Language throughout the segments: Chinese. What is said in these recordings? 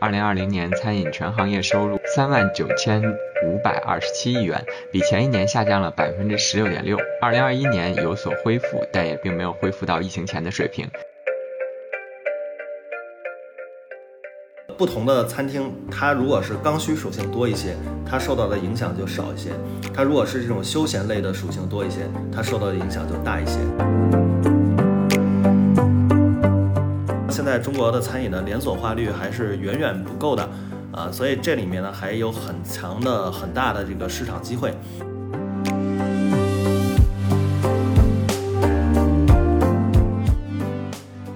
二零二零年餐饮全行业收入三万九千五百二十七亿元，比前一年下降了百分之十六点六。二零二一年有所恢复，但也并没有恢复到疫情前的水平。不同的餐厅，它如果是刚需属性多一些，它受到的影响就少一些；它如果是这种休闲类的属性多一些，它受到的影响就大一些。现在中国的餐饮的连锁化率还是远远不够的，啊，所以这里面呢还有很强的、很大的这个市场机会。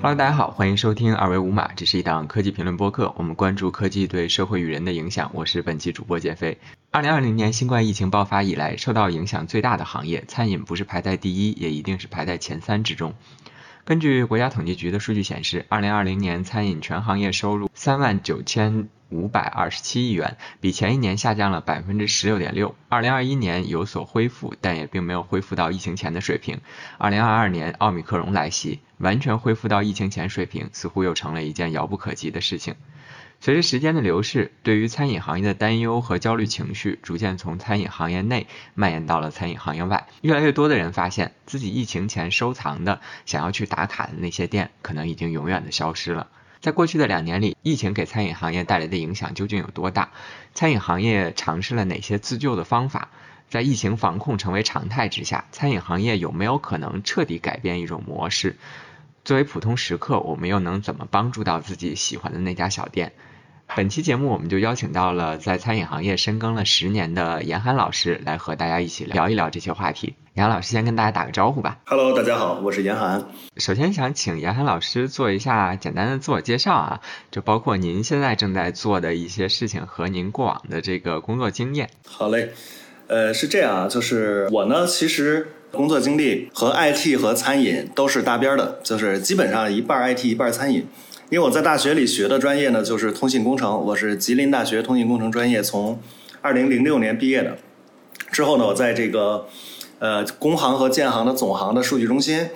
Hello，大家好，欢迎收听二维五码，这是一档科技评论播客，我们关注科技对社会与人的影响。我是本期主播简飞。二零二零年新冠疫情爆发以来，受到影响最大的行业，餐饮不是排在第一，也一定是排在前三之中。根据国家统计局的数据显示，二零二零年餐饮全行业收入三万九千五百二十七亿元，比前一年下降了百分之十六点六。二零二一年有所恢复，但也并没有恢复到疫情前的水平。二零二二年奥密克戎来袭，完全恢复到疫情前水平，似乎又成了一件遥不可及的事情。随着时间的流逝，对于餐饮行业的担忧和焦虑情绪逐渐从餐饮行业内蔓延到了餐饮行业外。越来越多的人发现自己疫情前收藏的、想要去打卡的那些店，可能已经永远的消失了。在过去的两年里，疫情给餐饮行业带来的影响究竟有多大？餐饮行业尝试了哪些自救的方法？在疫情防控成为常态之下，餐饮行业有没有可能彻底改变一种模式？作为普通食客，我们又能怎么帮助到自己喜欢的那家小店？本期节目，我们就邀请到了在餐饮行业深耕了十年的严寒老师，来和大家一起聊一聊这些话题。严寒老师先跟大家打个招呼吧。Hello，大家好，我是严寒。首先想请严寒老师做一下简单的自我介绍啊，就包括您现在正在做的一些事情和您过往的这个工作经验。好嘞，呃，是这样啊，就是我呢，其实工作经历和 IT 和餐饮都是搭边的，就是基本上一半 IT 一半餐饮。因为我在大学里学的专业呢，就是通信工程，我是吉林大学通信工程专业，从二零零六年毕业的。之后呢，我在这个呃工行和建行的总行的数据中心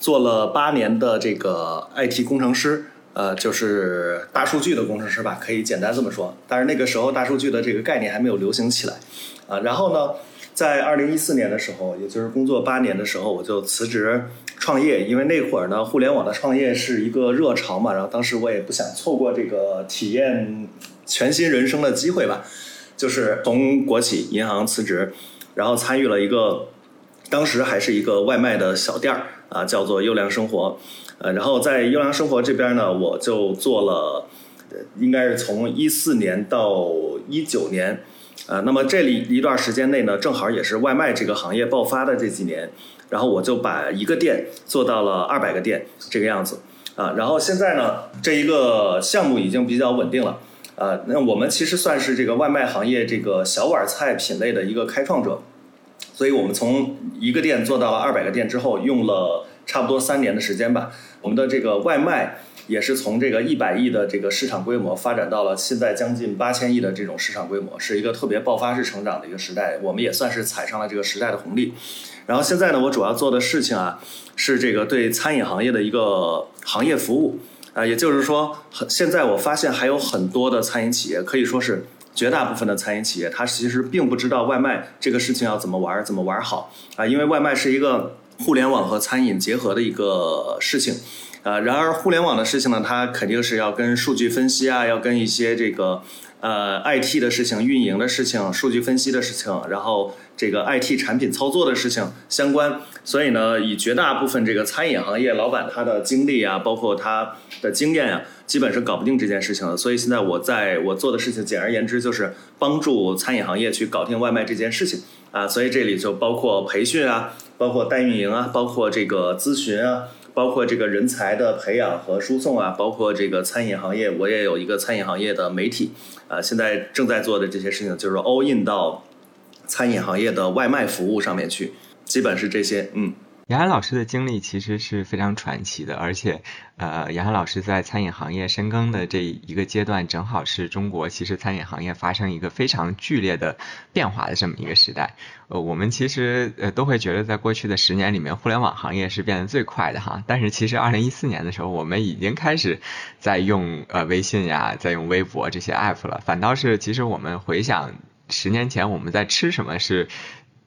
做了八年的这个 IT 工程师，呃，就是大数据的工程师吧，可以简单这么说。但是那个时候大数据的这个概念还没有流行起来啊。然后呢，在二零一四年的时候，也就是工作八年的时候，我就辞职。创业，因为那会儿呢，互联网的创业是一个热潮嘛，然后当时我也不想错过这个体验全新人生的机会吧，就是从国企银行辞职，然后参与了一个当时还是一个外卖的小店儿啊，叫做优良生活，呃，然后在优良生活这边呢，我就做了，应该是从一四年到一九年，呃，那么这里一段时间内呢，正好也是外卖这个行业爆发的这几年。然后我就把一个店做到了二百个店这个样子，啊，然后现在呢，这一个项目已经比较稳定了，啊，那我们其实算是这个外卖行业这个小碗菜品类的一个开创者，所以我们从一个店做到了二百个店之后，用了差不多三年的时间吧，我们的这个外卖也是从这个一百亿的这个市场规模发展到了现在将近八千亿的这种市场规模，是一个特别爆发式成长的一个时代，我们也算是踩上了这个时代的红利。然后现在呢，我主要做的事情啊，是这个对餐饮行业的一个行业服务，啊，也就是说，现在我发现还有很多的餐饮企业，可以说是绝大部分的餐饮企业，它其实并不知道外卖这个事情要怎么玩儿，怎么玩好啊，因为外卖是一个互联网和餐饮结合的一个事情，啊，然而互联网的事情呢，它肯定是要跟数据分析啊，要跟一些这个呃 IT 的事情、运营的事情、数据分析的事情，然后。这个 IT 产品操作的事情相关，所以呢，以绝大部分这个餐饮行业老板他的经历啊，包括他的经验啊，基本是搞不定这件事情的。所以现在我在我做的事情，简而言之就是帮助餐饮行业去搞定外卖这件事情啊。所以这里就包括培训啊，包括代运营啊，包括这个咨询啊，包括这个人才的培养和输送啊，包括这个餐饮行业，我也有一个餐饮行业的媒体啊。现在正在做的这些事情就是 all in 到。餐饮行业的外卖服务上面去，基本是这些，嗯。杨涵老师的经历其实是非常传奇的，而且，呃，杨涵老师在餐饮行业深耕的这一个阶段，正好是中国其实餐饮行业发生一个非常剧烈的变化的这么一个时代。呃，我们其实呃都会觉得，在过去的十年里面，互联网行业是变得最快的哈。但是其实二零一四年的时候，我们已经开始在用呃微信呀，在用微博这些 app 了。反倒是其实我们回想十年前我们在吃什么，是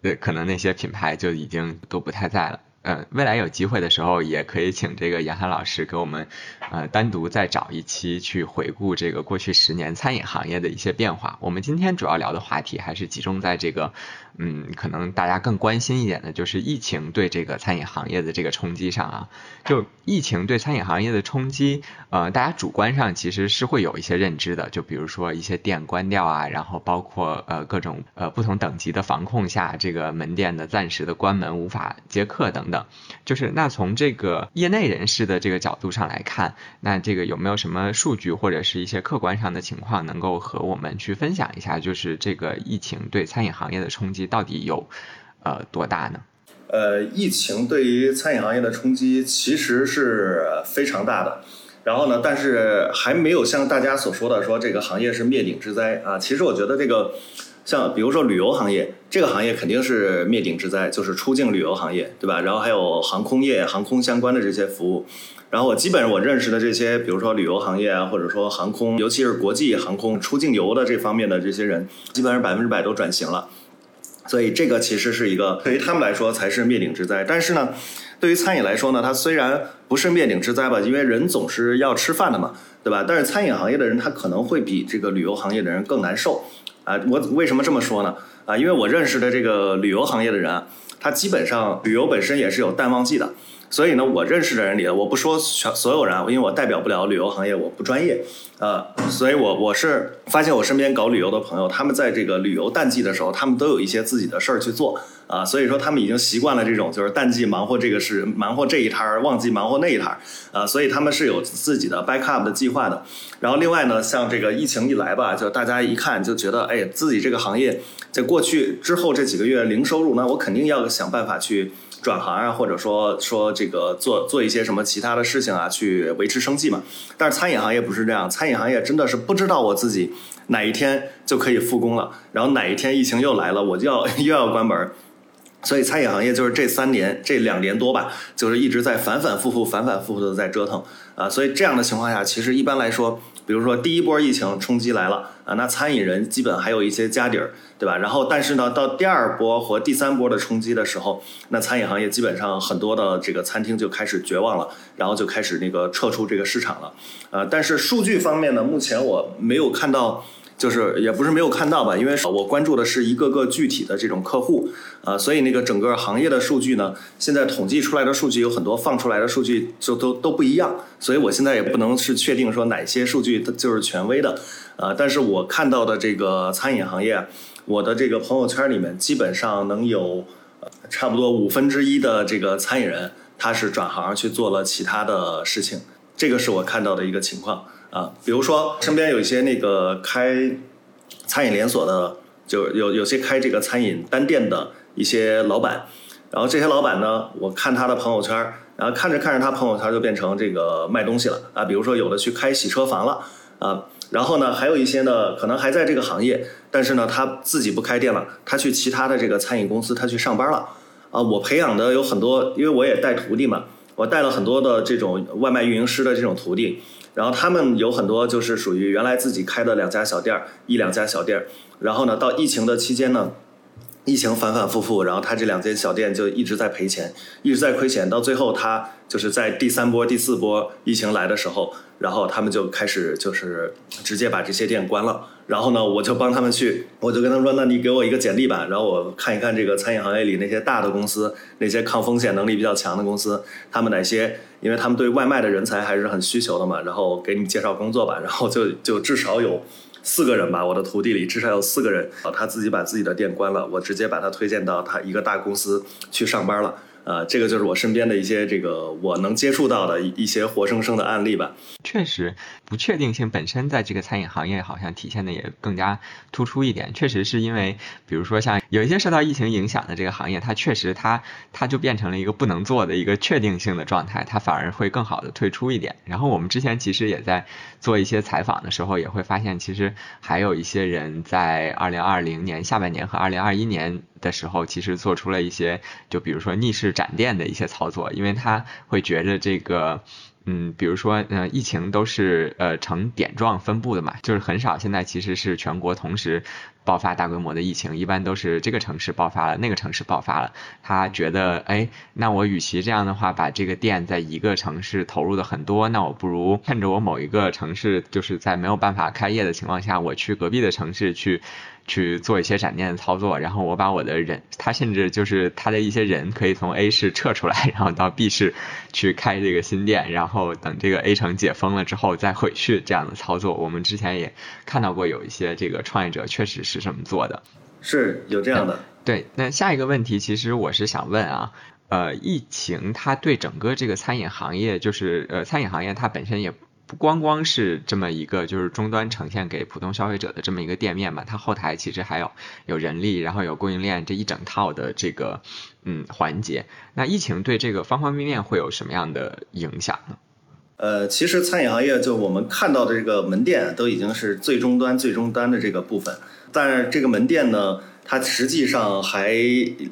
呃可能那些品牌就已经都不太在了。呃，未来有机会的时候，也可以请这个杨涵老师给我们，呃，单独再找一期去回顾这个过去十年餐饮行业的一些变化。我们今天主要聊的话题还是集中在这个。嗯，可能大家更关心一点的就是疫情对这个餐饮行业的这个冲击上啊，就疫情对餐饮行业的冲击，呃，大家主观上其实是会有一些认知的，就比如说一些店关掉啊，然后包括呃各种呃不同等级的防控下，这个门店的暂时的关门无法接客等等，就是那从这个业内人士的这个角度上来看，那这个有没有什么数据或者是一些客观上的情况能够和我们去分享一下？就是这个疫情对餐饮行业的冲击。到底有呃多大呢？呃，疫情对于餐饮行业的冲击其实是非常大的。然后呢，但是还没有像大家所说的说这个行业是灭顶之灾啊。其实我觉得这个像比如说旅游行业，这个行业肯定是灭顶之灾，就是出境旅游行业，对吧？然后还有航空业、航空相关的这些服务。然后我基本上我认识的这些，比如说旅游行业啊，或者说航空，尤其是国际航空出境游的这方面的这些人，基本上百分之百都转型了。所以这个其实是一个对于他们来说才是灭顶之灾，但是呢，对于餐饮来说呢，它虽然不是灭顶之灾吧，因为人总是要吃饭的嘛，对吧？但是餐饮行业的人他可能会比这个旅游行业的人更难受啊。我为什么这么说呢？啊，因为我认识的这个旅游行业的人啊，他基本上旅游本身也是有淡旺季的。所以呢，我认识的人里，我不说全所有人，因为我代表不了旅游行业，我不专业，呃，所以我我是发现我身边搞旅游的朋友，他们在这个旅游淡季的时候，他们都有一些自己的事儿去做，啊，所以说他们已经习惯了这种就是淡季忙活这个事，忙活这一摊儿，旺季忙活那一摊儿，啊，所以他们是有自己的 backup 的计划的。然后另外呢，像这个疫情一来吧，就大家一看就觉得，哎，自己这个行业在过去之后这几个月零收入，那我肯定要想办法去。转行啊，或者说说这个做做一些什么其他的事情啊，去维持生计嘛。但是餐饮行业不是这样，餐饮行业真的是不知道我自己哪一天就可以复工了，然后哪一天疫情又来了，我就要 又要关门。所以餐饮行业就是这三年这两年多吧，就是一直在反反复复、反反复复的在折腾啊。所以这样的情况下，其实一般来说。比如说第一波疫情冲击来了啊，那餐饮人基本还有一些家底儿，对吧？然后但是呢，到第二波和第三波的冲击的时候，那餐饮行业基本上很多的这个餐厅就开始绝望了，然后就开始那个撤出这个市场了。呃，但是数据方面呢，目前我没有看到。就是也不是没有看到吧，因为我关注的是一个个具体的这种客户，呃，所以那个整个行业的数据呢，现在统计出来的数据有很多，放出来的数据就都都不一样，所以我现在也不能是确定说哪些数据它就是权威的，呃，但是我看到的这个餐饮行业，我的这个朋友圈里面基本上能有，差不多五分之一的这个餐饮人，他是转行去做了其他的事情，这个是我看到的一个情况。啊，比如说身边有一些那个开餐饮连锁的，就有有些开这个餐饮单店的一些老板，然后这些老板呢，我看他的朋友圈，然后看着看着他朋友圈就变成这个卖东西了啊，比如说有的去开洗车房了啊，然后呢还有一些呢可能还在这个行业，但是呢他自己不开店了，他去其他的这个餐饮公司他去上班了啊，我培养的有很多，因为我也带徒弟嘛，我带了很多的这种外卖运营师的这种徒弟。然后他们有很多就是属于原来自己开的两家小店儿，一两家小店儿，然后呢，到疫情的期间呢，疫情反反复复，然后他这两间小店就一直在赔钱，一直在亏钱，到最后他就是在第三波、第四波疫情来的时候。然后他们就开始就是直接把这些店关了，然后呢，我就帮他们去，我就跟他说，那你给我一个简历吧，然后我看一看这个餐饮行业里那些大的公司，那些抗风险能力比较强的公司，他们哪些，因为他们对外卖的人才还是很需求的嘛，然后给你介绍工作吧，然后就就至少有四个人吧，我的徒弟里至少有四个人，他自己把自己的店关了，我直接把他推荐到他一个大公司去上班了。呃，这个就是我身边的一些这个我能接触到的一些活生生的案例吧。确实，不确定性本身在这个餐饮行业好像体现的也更加突出一点。确实是因为，比如说像有一些受到疫情影响的这个行业，它确实它它就变成了一个不能做的一个确定性的状态，它反而会更好的退出一点。然后我们之前其实也在做一些采访的时候，也会发现，其实还有一些人在二零二零年下半年和二零二一年。的时候，其实做出了一些，就比如说逆势展店的一些操作，因为他会觉着这个，嗯，比如说，呃，疫情都是呃呈点状分布的嘛，就是很少现在其实是全国同时。爆发大规模的疫情，一般都是这个城市爆发了，那个城市爆发了。他觉得，哎，那我与其这样的话，把这个店在一个城市投入的很多，那我不如趁着我某一个城市就是在没有办法开业的情况下，我去隔壁的城市去去做一些闪电的操作，然后我把我的人，他甚至就是他的一些人可以从 A 市撤出来，然后到 B 市去开这个新店，然后等这个 A 城解封了之后再回去这样的操作。我们之前也看到过有一些这个创业者确实是。是这么做的，是有这样的。对，那下一个问题，其实我是想问啊，呃，疫情它对整个这个餐饮行业，就是呃，餐饮行业它本身也不光光是这么一个就是终端呈现给普通消费者的这么一个店面嘛，它后台其实还有有人力，然后有供应链这一整套的这个嗯环节。那疫情对这个方方面面会有什么样的影响呢？呃，其实餐饮行业就我们看到的这个门店都已经是最终端、最终端的这个部分，但是这个门店呢，它实际上还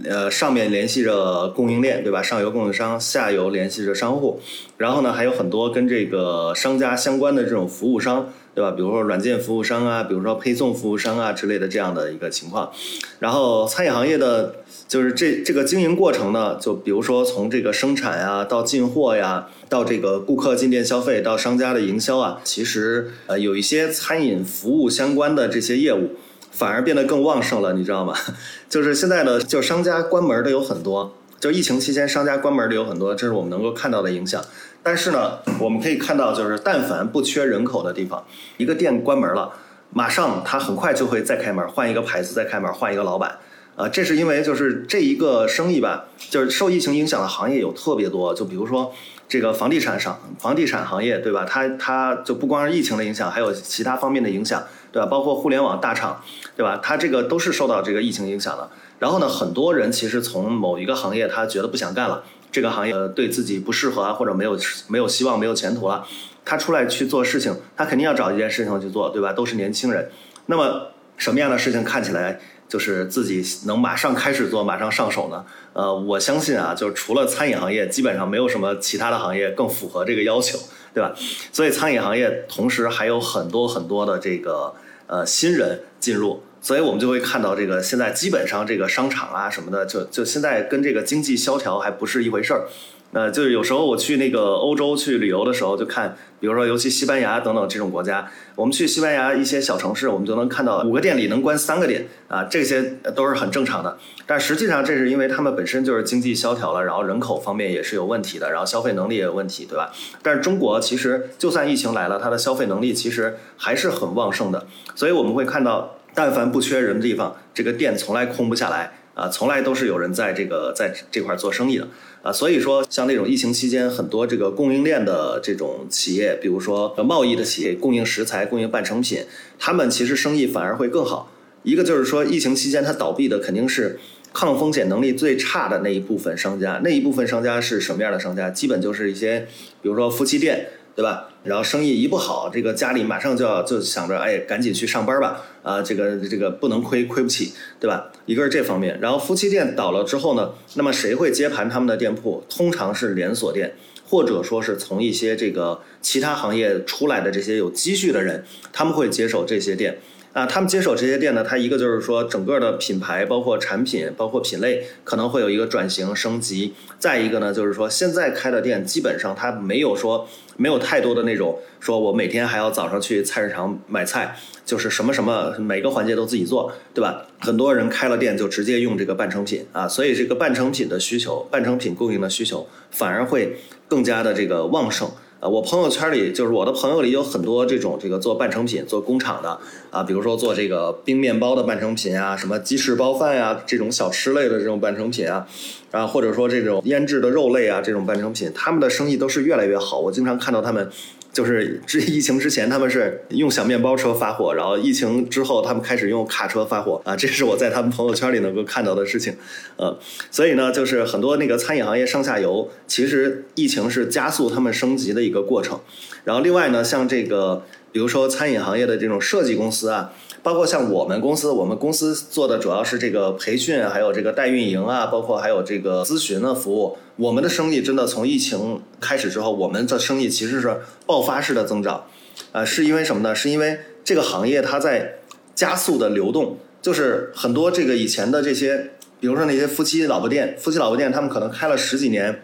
呃上面联系着供应链，对吧？上游供应商，下游联系着商户，然后呢还有很多跟这个商家相关的这种服务商，对吧？比如说软件服务商啊，比如说配送服务商啊之类的这样的一个情况，然后餐饮行业的。就是这这个经营过程呢，就比如说从这个生产呀，到进货呀，到这个顾客进店消费，到商家的营销啊，其实呃有一些餐饮服务相关的这些业务，反而变得更旺盛了，你知道吗？就是现在的就商家关门的有很多，就疫情期间商家关门的有很多，这是我们能够看到的影响。但是呢，我们可以看到，就是但凡不缺人口的地方，一个店关门了，马上它很快就会再开门，换一个牌子再开门，换一个老板。啊，这是因为就是这一个生意吧，就是受疫情影响的行业有特别多，就比如说这个房地产上，房地产行业对吧？它它就不光是疫情的影响，还有其他方面的影响，对吧？包括互联网大厂，对吧？它这个都是受到这个疫情影响的。然后呢，很多人其实从某一个行业他觉得不想干了，这个行业对自己不适合啊，或者没有没有希望、没有前途了，他出来去做事情，他肯定要找一件事情去做，对吧？都是年轻人，那么什么样的事情看起来？就是自己能马上开始做，马上上手呢？呃，我相信啊，就除了餐饮行业，基本上没有什么其他的行业更符合这个要求，对吧？所以餐饮行业同时还有很多很多的这个呃新人进入，所以我们就会看到这个现在基本上这个商场啊什么的，就就现在跟这个经济萧条还不是一回事儿。呃，就是有时候我去那个欧洲去旅游的时候，就看，比如说尤其西班牙等等这种国家，我们去西班牙一些小城市，我们就能看到五个店里能关三个店啊，这些都是很正常的。但实际上这是因为他们本身就是经济萧条了，然后人口方面也是有问题的，然后消费能力也有问题，对吧？但是中国其实就算疫情来了，它的消费能力其实还是很旺盛的，所以我们会看到，但凡不缺人的地方，这个店从来空不下来啊，从来都是有人在这个在这块做生意的。啊，所以说像那种疫情期间，很多这个供应链的这种企业，比如说贸易的企业，供应食材、供应半成品，他们其实生意反而会更好。一个就是说，疫情期间它倒闭的肯定是抗风险能力最差的那一部分商家。那一部分商家是什么样的商家？基本就是一些，比如说夫妻店。对吧？然后生意一不好，这个家里马上就要就想着，哎，赶紧去上班吧，啊，这个这个不能亏，亏不起，对吧？一个是这方面，然后夫妻店倒了之后呢，那么谁会接盘他们的店铺？通常是连锁店，或者说是从一些这个其他行业出来的这些有积蓄的人，他们会接手这些店。啊，他们接手这些店呢，它一个就是说整个的品牌，包括产品，包括品类，可能会有一个转型升级。再一个呢，就是说现在开的店基本上它没有说没有太多的那种，说我每天还要早上去菜市场买菜，就是什么什么每个环节都自己做，对吧？很多人开了店就直接用这个半成品啊，所以这个半成品的需求，半成品供应的需求反而会更加的这个旺盛。呃，我朋友圈里就是我的朋友里有很多这种这个做半成品、做工厂的啊，比如说做这个冰面包的半成品啊，什么鸡翅包饭呀，这种小吃类的这种半成品啊，啊，或者说这种腌制的肉类啊，这种半成品，他们的生意都是越来越好。我经常看到他们。就是之疫情之前，他们是用小面包车发货，然后疫情之后，他们开始用卡车发货啊，这是我在他们朋友圈里能够看到的事情，呃，所以呢，就是很多那个餐饮行业上下游，其实疫情是加速他们升级的一个过程。然后另外呢，像这个，比如说餐饮行业的这种设计公司啊。包括像我们公司，我们公司做的主要是这个培训，还有这个代运营啊，包括还有这个咨询的服务。我们的生意真的从疫情开始之后，我们的生意其实是爆发式的增长。呃，是因为什么呢？是因为这个行业它在加速的流动，就是很多这个以前的这些，比如说那些夫妻老婆店，夫妻老婆店，他们可能开了十几年。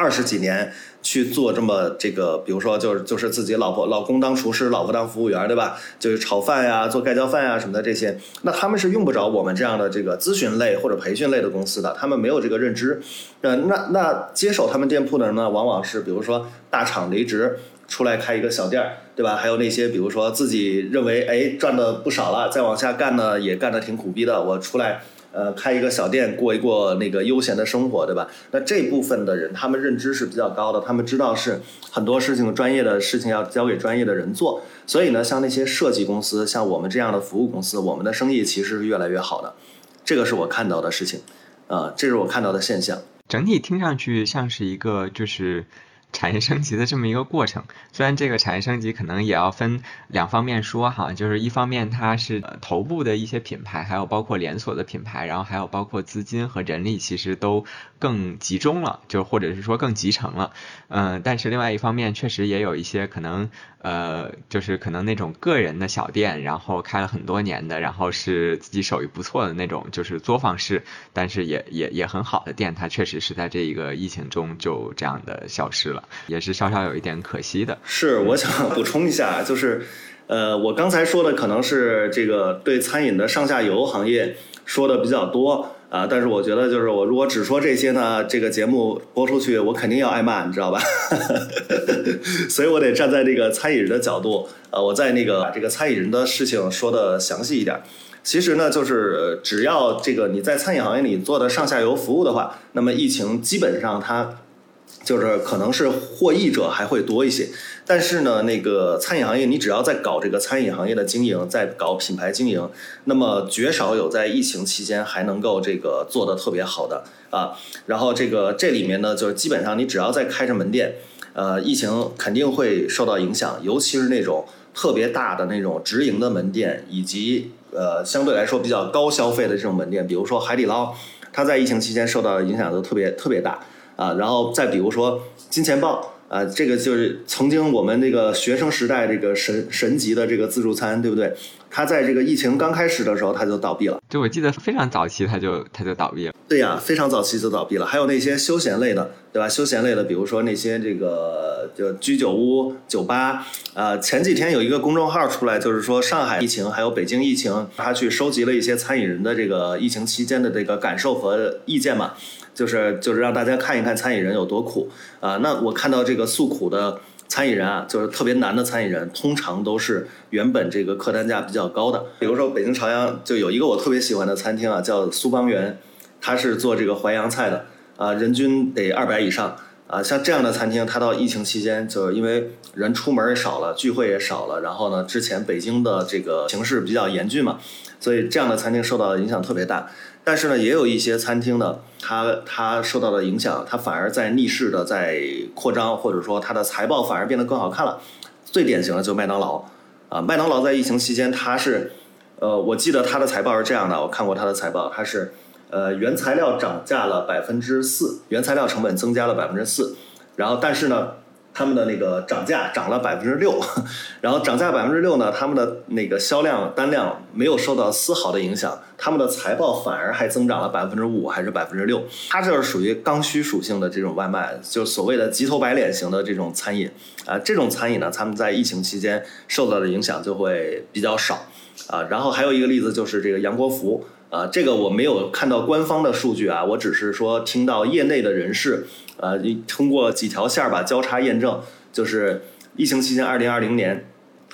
二十几年去做这么这个，比如说就是就是自己老婆老公当厨师，老婆当服务员，对吧？就是炒饭呀、做盖浇饭呀什么的这些，那他们是用不着我们这样的这个咨询类或者培训类的公司的，他们没有这个认知。呃，那那接手他们店铺的人呢，往往是比如说大厂离职出来开一个小店儿，对吧？还有那些比如说自己认为哎赚的不少了，再往下干呢也干的挺苦逼的，我出来。呃，开一个小店，过一过那个悠闲的生活，对吧？那这部分的人，他们认知是比较高的，他们知道是很多事情专业的事情要交给专业的人做。所以呢，像那些设计公司，像我们这样的服务公司，我们的生意其实是越来越好的。这个是我看到的事情，啊，这是我看到的现象。整体听上去像是一个就是。产业升级的这么一个过程，虽然这个产业升级可能也要分两方面说哈，就是一方面它是头部的一些品牌，还有包括连锁的品牌，然后还有包括资金和人力其实都更集中了，就或者是说更集成了，嗯，但是另外一方面确实也有一些可能，呃，就是可能那种个人的小店，然后开了很多年的，然后是自己手艺不错的那种，就是作坊式，但是也也也很好的店，它确实是在这一个疫情中就这样的消失了。也是稍稍有一点可惜的。是，我想补充一下，就是，呃，我刚才说的可能是这个对餐饮的上下游行业说的比较多啊，但是我觉得就是我如果只说这些呢，这个节目播出去我肯定要挨骂，你知道吧？所以我得站在这个餐饮人的角度，呃，我在那个把这个餐饮人的事情说的详细一点。其实呢，就是只要这个你在餐饮行业里做的上下游服务的话，那么疫情基本上它。就是可能是获益者还会多一些，但是呢，那个餐饮行业，你只要在搞这个餐饮行业的经营，在搞品牌经营，那么绝少有在疫情期间还能够这个做的特别好的啊。然后这个这里面呢，就是基本上你只要在开着门店，呃，疫情肯定会受到影响，尤其是那种特别大的那种直营的门店，以及呃相对来说比较高消费的这种门店，比如说海底捞，它在疫情期间受到的影响都特别特别大。啊，然后再比如说金钱豹，啊，这个就是曾经我们那个学生时代这个神神级的这个自助餐，对不对？它在这个疫情刚开始的时候，它就倒闭了。就我记得非常早期，它就它就倒闭了。对呀，非常早期就倒闭了。还有那些休闲类的，对吧？休闲类的，比如说那些这个就居酒屋、酒吧，呃，前几天有一个公众号出来，就是说上海疫情还有北京疫情，他去收集了一些餐饮人的这个疫情期间的这个感受和意见嘛。就是就是让大家看一看餐饮人有多苦啊！那我看到这个诉苦的餐饮人啊，就是特别难的餐饮人，通常都是原本这个客单价比较高的。比如说北京朝阳就有一个我特别喜欢的餐厅啊，叫苏邦园，它是做这个淮扬菜的啊，人均得二百以上啊。像这样的餐厅，它到疫情期间，就是因为人出门也少了，聚会也少了，然后呢，之前北京的这个形势比较严峻嘛，所以这样的餐厅受到的影响特别大。但是呢，也有一些餐厅呢，它它受到的影响，它反而在逆势的在扩张，或者说它的财报反而变得更好看了。最典型的就麦当劳啊，麦当劳在疫情期间，它是，呃，我记得它的财报是这样的，我看过它的财报，它是，呃，原材料涨价了百分之四，原材料成本增加了百分之四，然后但是呢。他们的那个涨价涨了百分之六，然后涨价百分之六呢，他们的那个销量单量没有受到丝毫的影响，他们的财报反而还增长了百分之五还是百分之六，它这是属于刚需属性的这种外卖，就所谓的急头白脸型的这种餐饮啊，这种餐饮呢，他们在疫情期间受到的影响就会比较少啊。然后还有一个例子就是这个杨国福。啊，这个我没有看到官方的数据啊，我只是说听到业内的人士，呃，通过几条线儿吧交叉验证，就是疫情期间，二零二零年，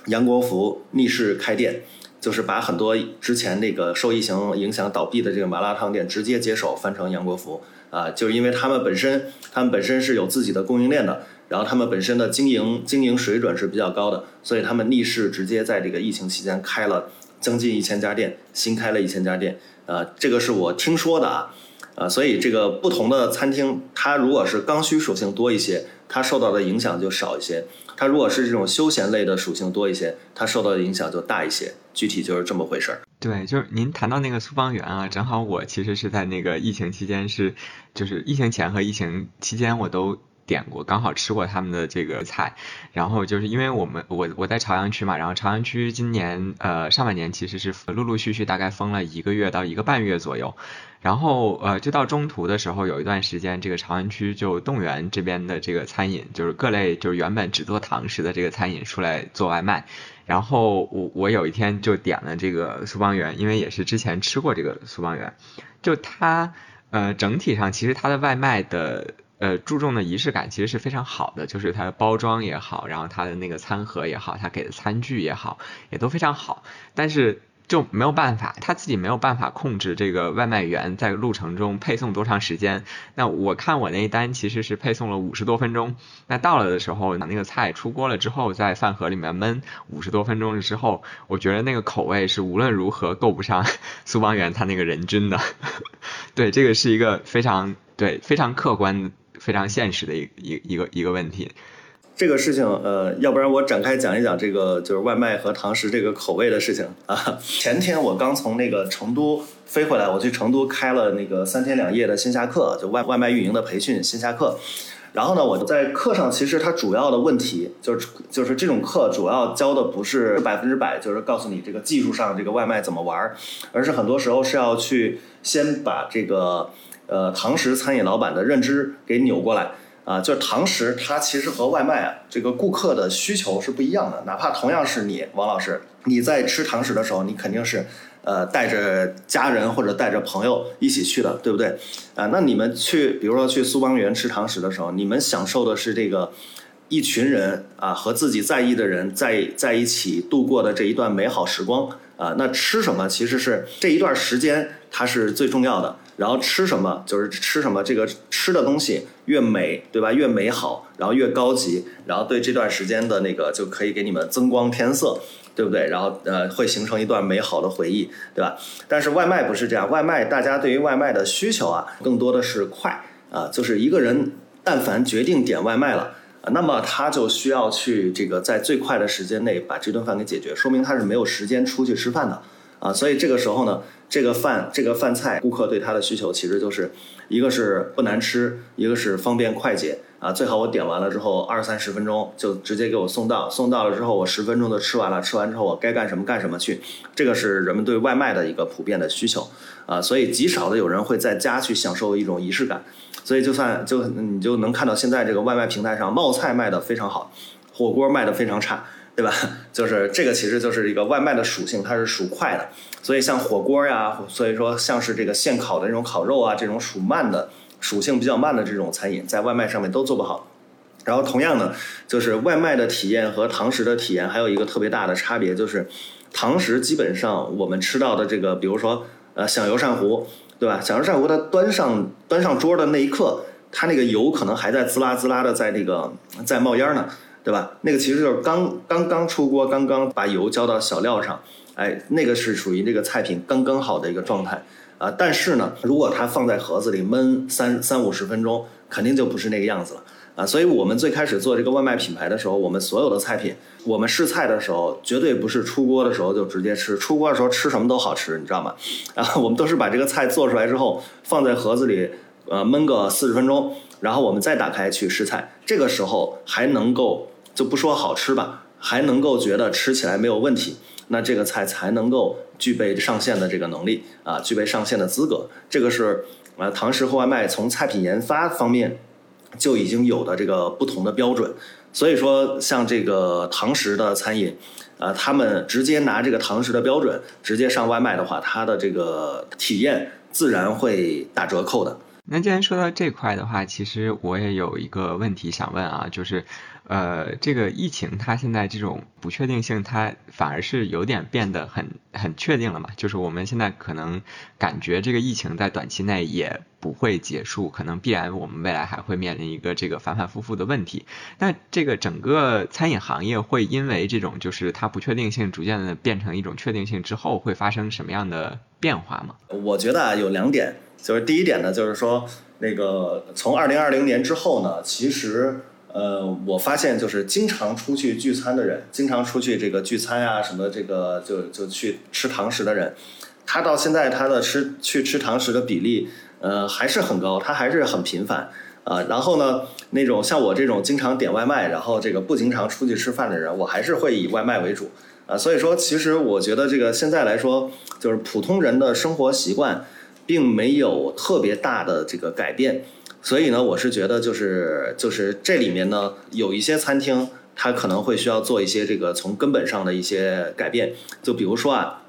杨国福逆势开店，就是把很多之前那个受疫情影响倒闭的这个麻辣烫店直接接手翻成杨国福啊，就是因为他们本身他们本身是有自己的供应链的，然后他们本身的经营经营水准是比较高的，所以他们逆势直接在这个疫情期间开了将近一千家店，新开了一千家店，呃，这个是我听说的啊。啊，所以这个不同的餐厅，它如果是刚需属性多一些，它受到的影响就少一些；它如果是这种休闲类的属性多一些，它受到的影响就大一些。具体就是这么回事儿。对，就是您谈到那个苏芳园啊，正好我其实是在那个疫情期间是，就是疫情前和疫情期间我都。点过，刚好吃过他们的这个菜，然后就是因为我们我我在朝阳区嘛，然后朝阳区今年呃上半年其实是陆陆续续大概封了一个月到一个半月左右，然后呃就到中途的时候有一段时间，这个朝阳区就动员这边的这个餐饮，就是各类就是原本只做堂食的这个餐饮出来做外卖，然后我我有一天就点了这个苏芳园，因为也是之前吃过这个苏芳园，就它呃整体上其实它的外卖的。呃，注重的仪式感其实是非常好的，就是它的包装也好，然后它的那个餐盒也好，它给的餐具也好，也都非常好。但是就没有办法，他自己没有办法控制这个外卖员在路程中配送多长时间。那我看我那一单其实是配送了五十多分钟，那到了的时候，那个菜出锅了之后，在饭盒里面焖五十多分钟之后，我觉得那个口味是无论如何够不上 苏邦元他那个人均的。对，这个是一个非常对非常客观。非常现实的一一一个一个问题，这个事情，呃，要不然我展开讲一讲这个就是外卖和堂食这个口味的事情啊。前天我刚从那个成都飞回来，我去成都开了那个三天两夜的线下课，就外外卖运营的培训线下课。然后呢，我在课上其实它主要的问题就是就是这种课主要教的不是百分之百，就是告诉你这个技术上这个外卖怎么玩，而是很多时候是要去先把这个。呃，堂食餐饮老板的认知给扭过来啊，就是堂食它其实和外卖啊，这个顾客的需求是不一样的。哪怕同样是你，王老师，你在吃堂食的时候，你肯定是呃带着家人或者带着朋友一起去的，对不对？啊，那你们去，比如说去苏帮园吃堂食的时候，你们享受的是这个一群人啊和自己在意的人在在一起度过的这一段美好时光啊。那吃什么其实是这一段时间它是最重要的。然后吃什么就是吃什么，这个吃的东西越美，对吧？越美好，然后越高级，然后对这段时间的那个就可以给你们增光添色，对不对？然后呃，会形成一段美好的回忆，对吧？但是外卖不是这样，外卖大家对于外卖的需求啊，更多的是快啊，就是一个人但凡决定点外卖了，那么他就需要去这个在最快的时间内把这顿饭给解决，说明他是没有时间出去吃饭的啊，所以这个时候呢。这个饭，这个饭菜，顾客对它的需求其实就是，一个是不难吃，一个是方便快捷啊。最好我点完了之后二三十分钟就直接给我送到，送到了之后我十分钟就吃完了，吃完之后我该干什么干什么去。这个是人们对外卖的一个普遍的需求啊，所以极少的有人会在家去享受一种仪式感。所以就算就你就能看到现在这个外卖平台上冒菜卖的非常好，火锅卖的非常差。对吧？就是这个，其实就是一个外卖的属性，它是属快的，所以像火锅呀，所以说像是这个现烤的那种烤肉啊，这种属慢的属性比较慢的这种餐饮，在外卖上面都做不好。然后同样呢，就是外卖的体验和堂食的体验还有一个特别大的差别，就是堂食基本上我们吃到的这个，比如说呃响油鳝糊，对吧？响油鳝糊它端上端上桌的那一刻，它那个油可能还在滋啦滋啦的在那个在冒烟呢。对吧？那个其实就是刚刚刚出锅，刚刚把油浇到小料上，哎，那个是属于这个菜品刚刚好的一个状态啊。但是呢，如果它放在盒子里焖三三五十分钟，肯定就不是那个样子了啊。所以我们最开始做这个外卖品牌的时候，我们所有的菜品，我们试菜的时候，绝对不是出锅的时候就直接吃，出锅的时候吃什么都好吃，你知道吗？然 后我们都是把这个菜做出来之后，放在盒子里，呃，焖个四十分钟，然后我们再打开去试菜，这个时候还能够。就不说好吃吧，还能够觉得吃起来没有问题，那这个菜才能够具备上线的这个能力啊，具备上线的资格。这个是啊，堂食和外卖从菜品研发方面就已经有的这个不同的标准。所以说，像这个堂食的餐饮，啊，他们直接拿这个堂食的标准直接上外卖的话，它的这个体验自然会打折扣的。那既然说到这块的话，其实我也有一个问题想问啊，就是，呃，这个疫情它现在这种不确定性，它反而是有点变得很很确定了嘛？就是我们现在可能感觉这个疫情在短期内也不会结束，可能必然我们未来还会面临一个这个反反复复的问题。那这个整个餐饮行业会因为这种就是它不确定性逐渐的变成一种确定性之后，会发生什么样的变化吗？我觉得啊，有两点。就是第一点呢，就是说那个从二零二零年之后呢，其实呃，我发现就是经常出去聚餐的人，经常出去这个聚餐啊什么这个就就去吃堂食的人，他到现在他的吃去吃堂食的比例呃还是很高，他还是很频繁啊。然后呢，那种像我这种经常点外卖，然后这个不经常出去吃饭的人，我还是会以外卖为主啊。所以说，其实我觉得这个现在来说，就是普通人的生活习惯。并没有特别大的这个改变，所以呢，我是觉得就是就是这里面呢，有一些餐厅它可能会需要做一些这个从根本上的一些改变，就比如说啊，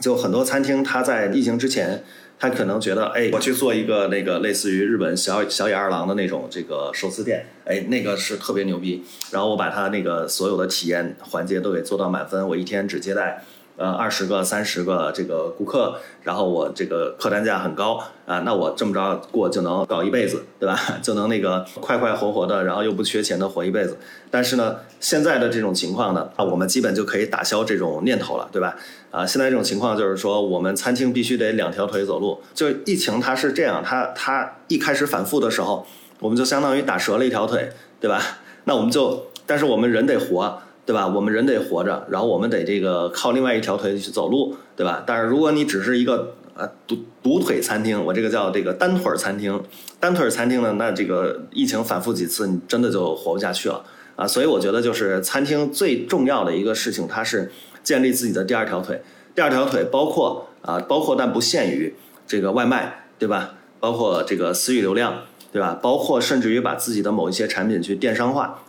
就很多餐厅它在疫情之前，它可能觉得，哎，我去做一个那个类似于日本小小野二郎的那种这个寿司店，哎，那个是特别牛逼，然后我把它那个所有的体验环节都给做到满分，我一天只接待。呃，二十个、三十个这个顾客，然后我这个客单价很高啊，那我这么着过就能搞一辈子，对吧？就能那个快快活活的，然后又不缺钱的活一辈子。但是呢，现在的这种情况呢，啊，我们基本就可以打消这种念头了，对吧？啊，现在这种情况就是说，我们餐厅必须得两条腿走路。就疫情它是这样，它它一开始反复的时候，我们就相当于打折了一条腿，对吧？那我们就，但是我们人得活。对吧？我们人得活着，然后我们得这个靠另外一条腿去走路，对吧？但是如果你只是一个呃独独腿餐厅，我这个叫这个单腿餐厅，单腿餐厅呢，那这个疫情反复几次，你真的就活不下去了啊！所以我觉得就是餐厅最重要的一个事情，它是建立自己的第二条腿。第二条腿包括啊，包括但不限于这个外卖，对吧？包括这个私域流量，对吧？包括甚至于把自己的某一些产品去电商化。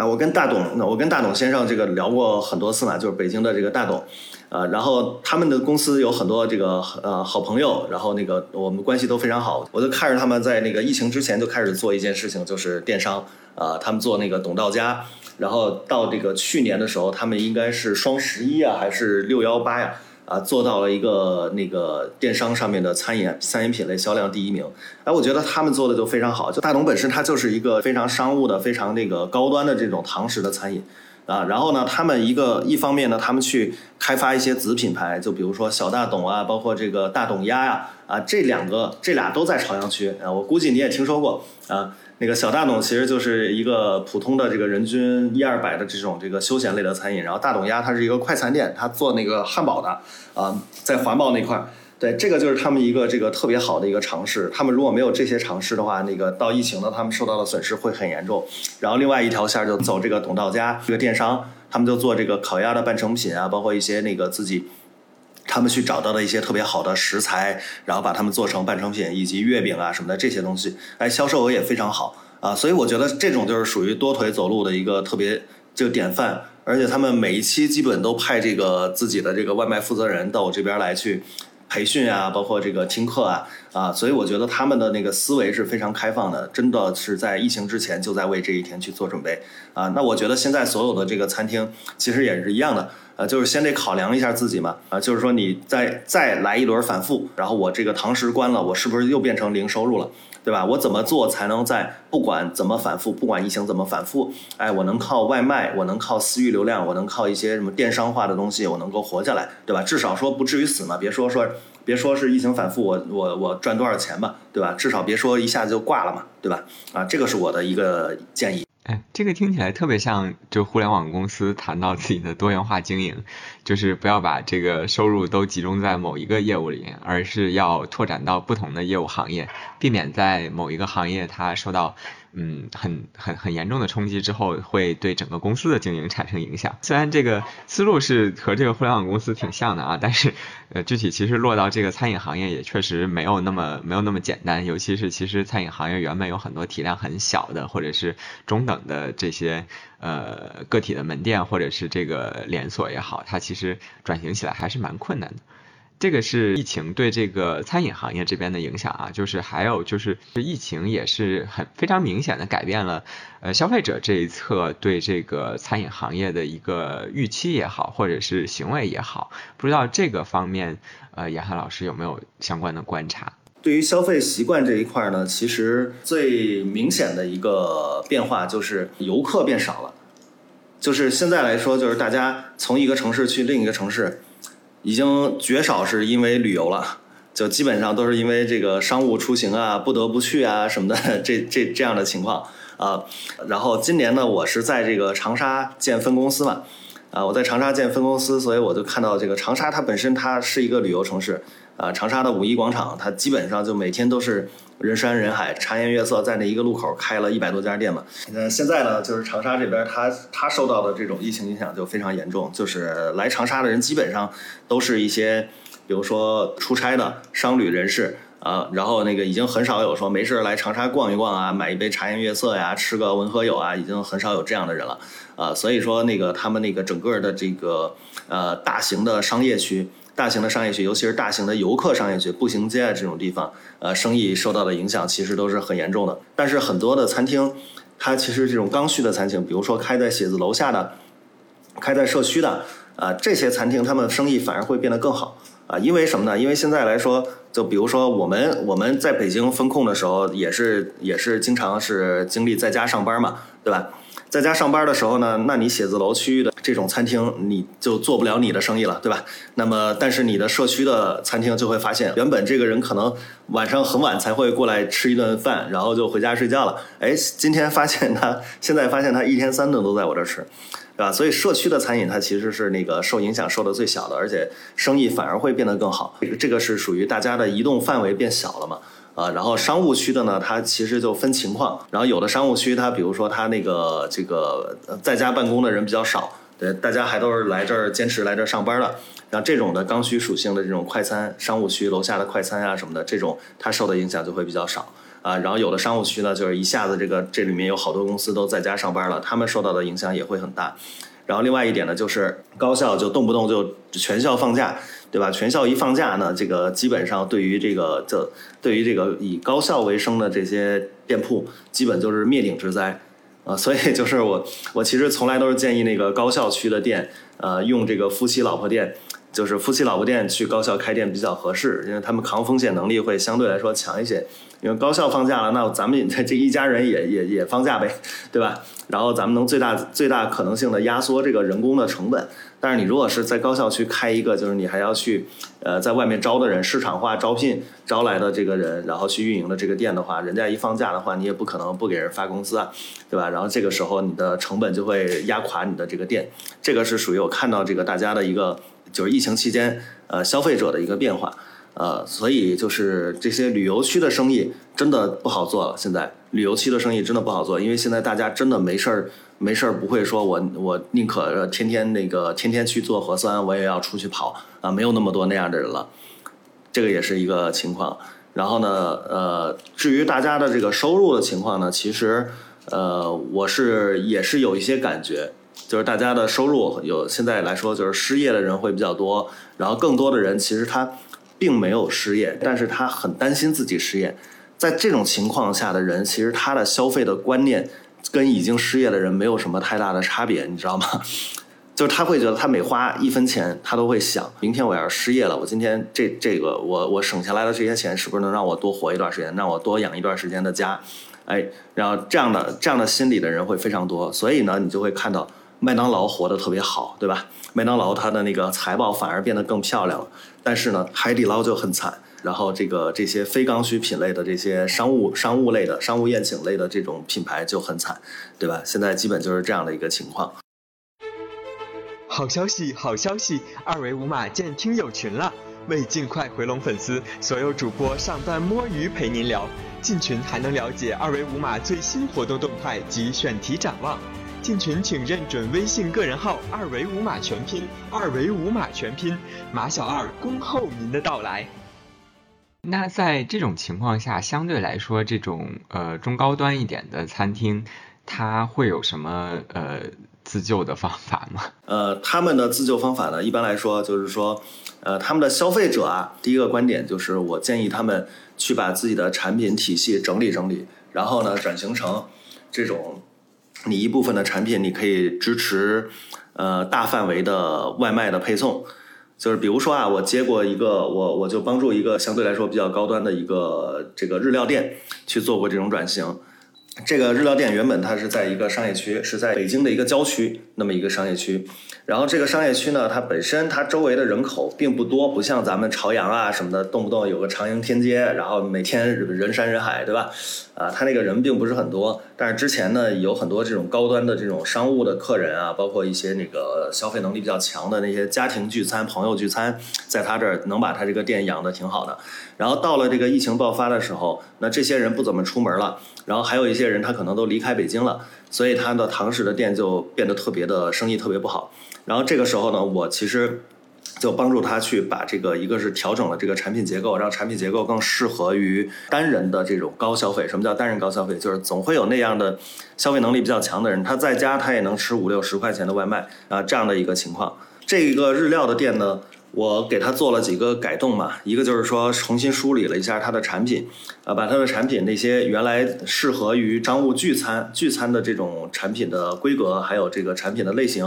啊，我跟大董，我跟大董先生这个聊过很多次嘛，就是北京的这个大董，呃，然后他们的公司有很多这个呃好朋友，然后那个我们关系都非常好，我就看着他们在那个疫情之前就开始做一件事情，就是电商，啊，他们做那个董到家，然后到这个去年的时候，他们应该是双十一啊，还是六幺八呀？啊做到了一个那个电商上面的餐饮餐饮品类销量第一名。哎，我觉得他们做的就非常好。就大董本身，它就是一个非常商务的、非常那个高端的这种堂食的餐饮啊。然后呢，他们一个一方面呢，他们去开发一些子品牌，就比如说小大董啊，包括这个大董鸭呀啊，这两个这俩都在朝阳区啊。我估计你也听说过啊。那个小大董其实就是一个普通的这个人均一二百的这种这个休闲类的餐饮，然后大董鸭它是一个快餐店，它做那个汉堡的，啊，在环保那块儿，对，这个就是他们一个这个特别好的一个尝试。他们如果没有这些尝试的话，那个到疫情呢，他们受到的损失会很严重。然后另外一条线就走这个董到家这个电商，他们就做这个烤鸭的半成品啊，包括一些那个自己。他们去找到的一些特别好的食材，然后把它们做成半成品，以及月饼啊什么的这些东西，哎，销售额也非常好啊。所以我觉得这种就是属于多腿走路的一个特别就典范，而且他们每一期基本都派这个自己的这个外卖负责人到我这边来去培训啊，包括这个听课啊啊。所以我觉得他们的那个思维是非常开放的，真的是在疫情之前就在为这一天去做准备啊。那我觉得现在所有的这个餐厅其实也是一样的。啊，就是先得考量一下自己嘛，啊，就是说你再再来一轮反复，然后我这个堂食关了，我是不是又变成零收入了，对吧？我怎么做才能在不管怎么反复，不管疫情怎么反复，哎，我能靠外卖，我能靠私域流量，我能靠一些什么电商化的东西，我能够活下来，对吧？至少说不至于死嘛，别说说，别说是疫情反复，我我我赚多少钱吧，对吧？至少别说一下子就挂了嘛，对吧？啊，这个是我的一个建议。哎，这个听起来特别像，就互联网公司谈到自己的多元化经营，就是不要把这个收入都集中在某一个业务里面，而是要拓展到不同的业务行业，避免在某一个行业它受到。嗯，很很很严重的冲击之后，会对整个公司的经营产生影响。虽然这个思路是和这个互联网公司挺像的啊，但是呃，具体其实落到这个餐饮行业也确实没有那么没有那么简单。尤其是其实餐饮行业原本有很多体量很小的或者是中等的这些呃个体的门店或者是这个连锁也好，它其实转型起来还是蛮困难的。这个是疫情对这个餐饮行业这边的影响啊，就是还有就是疫情也是很非常明显的改变了呃消费者这一侧对这个餐饮行业的一个预期也好，或者是行为也好，不知道这个方面呃严涵老师有没有相关的观察？对于消费习惯这一块呢，其实最明显的一个变化就是游客变少了，就是现在来说，就是大家从一个城市去另一个城市。已经绝少是因为旅游了，就基本上都是因为这个商务出行啊，不得不去啊什么的，这这这样的情况啊。然后今年呢，我是在这个长沙建分公司嘛，啊，我在长沙建分公司，所以我就看到这个长沙它本身它是一个旅游城市啊，长沙的五一广场它基本上就每天都是。人山人海，茶颜悦色，在那一个路口开了一百多家店嘛。那，现在呢，就是长沙这边，它它受到的这种疫情影响就非常严重。就是来长沙的人基本上都是一些，比如说出差的商旅人士啊，然后那个已经很少有说没事来长沙逛一逛啊，买一杯茶颜悦色呀，吃个文和友啊，已经很少有这样的人了啊。所以说，那个他们那个整个的这个呃大型的商业区。大型的商业区，尤其是大型的游客商业区、步行街啊这种地方，呃，生意受到的影响其实都是很严重的。但是很多的餐厅，它其实这种刚需的餐厅，比如说开在写字楼下的、开在社区的，啊，这些餐厅他们生意反而会变得更好啊。因为什么呢？因为现在来说，就比如说我们我们在北京风控的时候，也是也是经常是经历在家上班嘛，对吧？在家上班的时候呢，那你写字楼区域的这种餐厅，你就做不了你的生意了，对吧？那么，但是你的社区的餐厅就会发现，原本这个人可能晚上很晚才会过来吃一顿饭，然后就回家睡觉了。哎，今天发现他，现在发现他一天三顿都在我这吃，对吧？所以社区的餐饮它其实是那个受影响受的最小的，而且生意反而会变得更好。这个这个是属于大家的移动范围变小了嘛？啊，然后商务区的呢，它其实就分情况。然后有的商务区，它比如说它那个这个在家办公的人比较少，对，大家还都是来这儿坚持来这儿上班的。像这种的刚需属性的这种快餐商务区，楼下的快餐啊什么的，这种它受的影响就会比较少啊。然后有的商务区呢，就是一下子这个这里面有好多公司都在家上班了，他们受到的影响也会很大。然后另外一点呢，就是高校就动不动就全校放假。对吧？全校一放假呢，这个基本上对于这个这对于这个以高校为生的这些店铺，基本就是灭顶之灾啊。所以就是 我我其实从来都是建议那个高校区的店，呃，用这个夫妻老婆店，就是夫妻老婆店去高校开店比较合适，因为他们抗风险能力会相对来说强一些。因为高校放假了，那咱们这一家人也也也放假呗，对吧？然后咱们能最大最大可能性的压缩这个人工的成本。但是你如果是在高校去开一个，就是你还要去，呃，在外面招的人，市场化招聘招来的这个人，然后去运营的这个店的话，人家一放假的话，你也不可能不给人发工资啊，对吧？然后这个时候你的成本就会压垮你的这个店。这个是属于我看到这个大家的一个，就是疫情期间，呃，消费者的一个变化。呃，所以就是这些旅游区的生意真的不好做了。现在旅游区的生意真的不好做，因为现在大家真的没事儿，没事儿不会说我我宁可天天那个天天去做核酸，我也要出去跑啊，没有那么多那样的人了。这个也是一个情况。然后呢，呃，至于大家的这个收入的情况呢，其实呃，我是也是有一些感觉，就是大家的收入有现在来说就是失业的人会比较多，然后更多的人其实他。并没有失业，但是他很担心自己失业。在这种情况下的人，其实他的消费的观念跟已经失业的人没有什么太大的差别，你知道吗？就是他会觉得他每花一分钱，他都会想，明天我要是失业了，我今天这这个我我省下来的这些钱，是不是能让我多活一段时间，让我多养一段时间的家？哎，然后这样的这样的心理的人会非常多，所以呢，你就会看到麦当劳活得特别好，对吧？麦当劳它的那个财报反而变得更漂亮了。但是呢，海底捞就很惨。然后这个这些非刚需品类的这些商务商务类的商务宴请类的这种品牌就很惨，对吧？现在基本就是这样的一个情况。好消息，好消息！二维码建听友群了，为尽快回笼粉丝，所有主播上班摸鱼陪您聊。进群还能了解二维码最新活动动态及选题展望。进群请认准微信个人号“二维五码全拼”，二维五码全拼，马小二恭候您的到来。那在这种情况下，相对来说，这种呃中高端一点的餐厅，它会有什么呃自救的方法吗？呃，他们的自救方法呢，一般来说就是说，呃，他们的消费者啊，第一个观点就是我建议他们去把自己的产品体系整理整理，然后呢，转型成这种你一部分的产品，你可以支持呃大范围的外卖的配送。就是比如说啊，我接过一个，我我就帮助一个相对来说比较高端的一个这个日料店去做过这种转型。这个日料店原本它是在一个商业区，是在北京的一个郊区那么一个商业区。然后这个商业区呢，它本身它周围的人口并不多，不像咱们朝阳啊什么的，动不动有个长楹天街，然后每天人山人海，对吧？啊，它那个人并不是很多。但是之前呢，有很多这种高端的这种商务的客人啊，包括一些那个消费能力比较强的那些家庭聚餐、朋友聚餐，在他这儿能把他这个店养的挺好的。然后到了这个疫情爆发的时候，那这些人不怎么出门了，然后还有一些些人他可能都离开北京了，所以他的堂食的店就变得特别的生意特别不好。然后这个时候呢，我其实就帮助他去把这个，一个是调整了这个产品结构，让产品结构更适合于单人的这种高消费。什么叫单人高消费？就是总会有那样的消费能力比较强的人，他在家他也能吃五六十块钱的外卖啊，这样的一个情况。这个日料的店呢。我给他做了几个改动嘛，一个就是说重新梳理了一下他的产品，啊，把他的产品那些原来适合于商务聚餐聚餐的这种产品的规格，还有这个产品的类型，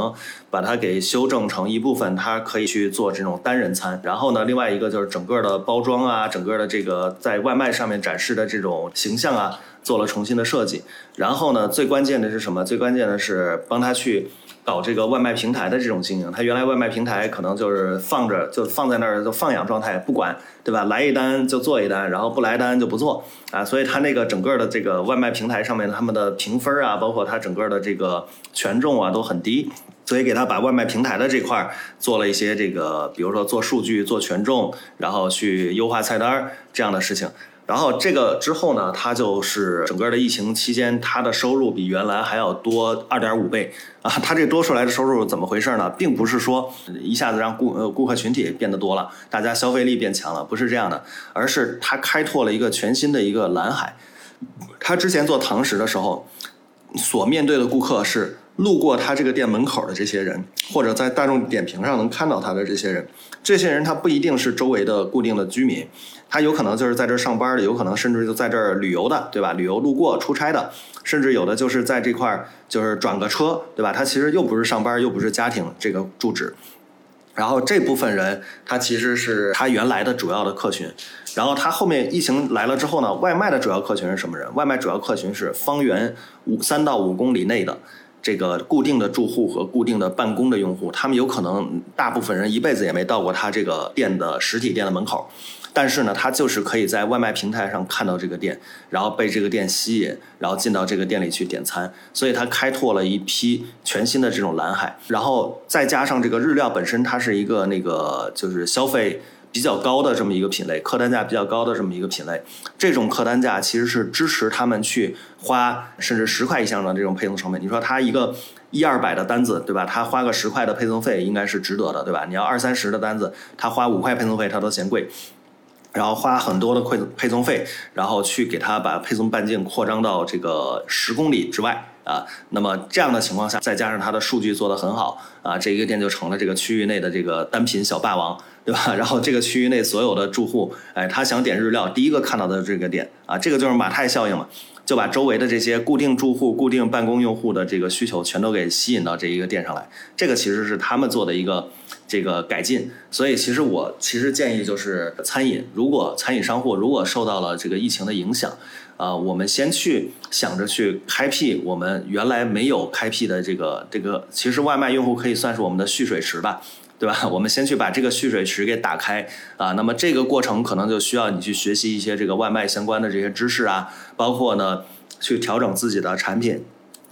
把它给修正成一部分，它可以去做这种单人餐。然后呢，另外一个就是整个的包装啊，整个的这个在外卖上面展示的这种形象啊，做了重新的设计。然后呢，最关键的是什么？最关键的是帮他去。搞这个外卖平台的这种经营，他原来外卖平台可能就是放着，就放在那儿就放养状态，不管，对吧？来一单就做一单，然后不来单就不做啊。所以他那个整个的这个外卖平台上面他们的评分啊，包括它整个的这个权重啊都很低，所以给他把外卖平台的这块做了一些这个，比如说做数据、做权重，然后去优化菜单这样的事情。然后这个之后呢，它就是整个的疫情期间，它的收入比原来还要多二点五倍啊！它这多出来的收入怎么回事呢？并不是说一下子让顾呃顾客群体变得多了，大家消费力变强了，不是这样的，而是它开拓了一个全新的一个蓝海。他之前做堂食的时候，所面对的顾客是路过他这个店门口的这些人，或者在大众点评上能看到他的这些人，这些人他不一定是周围的固定的居民。他有可能就是在这儿上班的，有可能甚至就在这儿旅游的，对吧？旅游路过、出差的，甚至有的就是在这块儿就是转个车，对吧？他其实又不是上班，又不是家庭这个住址。然后这部分人，他其实是他原来的主要的客群。然后他后面疫情来了之后呢，外卖的主要客群是什么人？外卖主要客群是方圆五三到五公里内的这个固定的住户和固定的办公的用户。他们有可能大部分人一辈子也没到过他这个店的实体店的门口。但是呢，他就是可以在外卖平台上看到这个店，然后被这个店吸引，然后进到这个店里去点餐，所以他开拓了一批全新的这种蓝海。然后再加上这个日料本身，它是一个那个就是消费比较高的这么一个品类，客单价比较高的这么一个品类。这种客单价其实是支持他们去花甚至十块以上的这种配送成本。你说他一个一二百的单子，对吧？他花个十块的配送费应该是值得的，对吧？你要二三十的单子，他花五块配送费，他都嫌贵。然后花很多的配配送费，然后去给他把配送半径扩张到这个十公里之外啊。那么这样的情况下，再加上他的数据做得很好啊，这一个店就成了这个区域内的这个单品小霸王，对吧？然后这个区域内所有的住户，哎，他想点日料，第一个看到的这个店啊，这个就是马太效应嘛。就把周围的这些固定住户、固定办公用户的这个需求全都给吸引到这一个店上来，这个其实是他们做的一个这个改进。所以其实我其实建议就是餐饮，如果餐饮商户如果受到了这个疫情的影响，啊，我们先去想着去开辟我们原来没有开辟的这个这个，其实外卖用户可以算是我们的蓄水池吧。对吧？我们先去把这个蓄水池给打开啊。那么这个过程可能就需要你去学习一些这个外卖相关的这些知识啊，包括呢去调整自己的产品，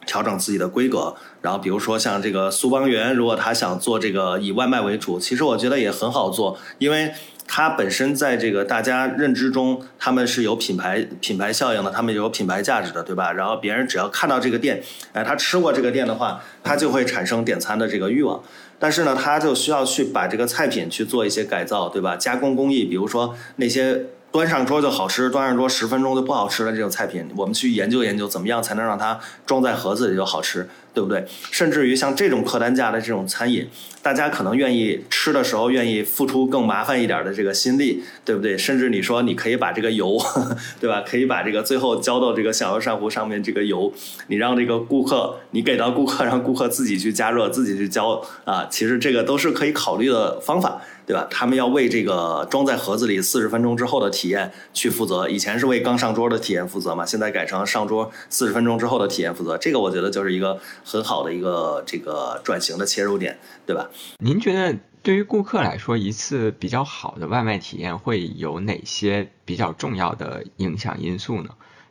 调整自己的规格。然后比如说像这个苏邦源，如果他想做这个以外卖为主，其实我觉得也很好做，因为它本身在这个大家认知中，他们是有品牌品牌效应的，他们有品牌价值的，对吧？然后别人只要看到这个店，哎，他吃过这个店的话，他就会产生点餐的这个欲望。但是呢，他就需要去把这个菜品去做一些改造，对吧？加工工艺，比如说那些端上桌就好吃，端上桌十分钟就不好吃的这种菜品，我们去研究研究，怎么样才能让它装在盒子里就好吃？对不对？甚至于像这种客单价的这种餐饮，大家可能愿意吃的时候愿意付出更麻烦一点的这个心力，对不对？甚至你说你可以把这个油，对吧？可以把这个最后浇到这个小油扇糊上面这个油，你让这个顾客，你给到顾客，让顾客自己去加热，自己去浇啊，其实这个都是可以考虑的方法。对吧？他们要为这个装在盒子里四十分钟之后的体验去负责。以前是为刚上桌的体验负责嘛，现在改成上桌四十分钟之后的体验负责。这个我觉得就是一个很好的一个这个转型的切入点，对吧？您觉得对于顾客来说，一次比较好的外卖体验会有哪些比较重要的影响因素呢？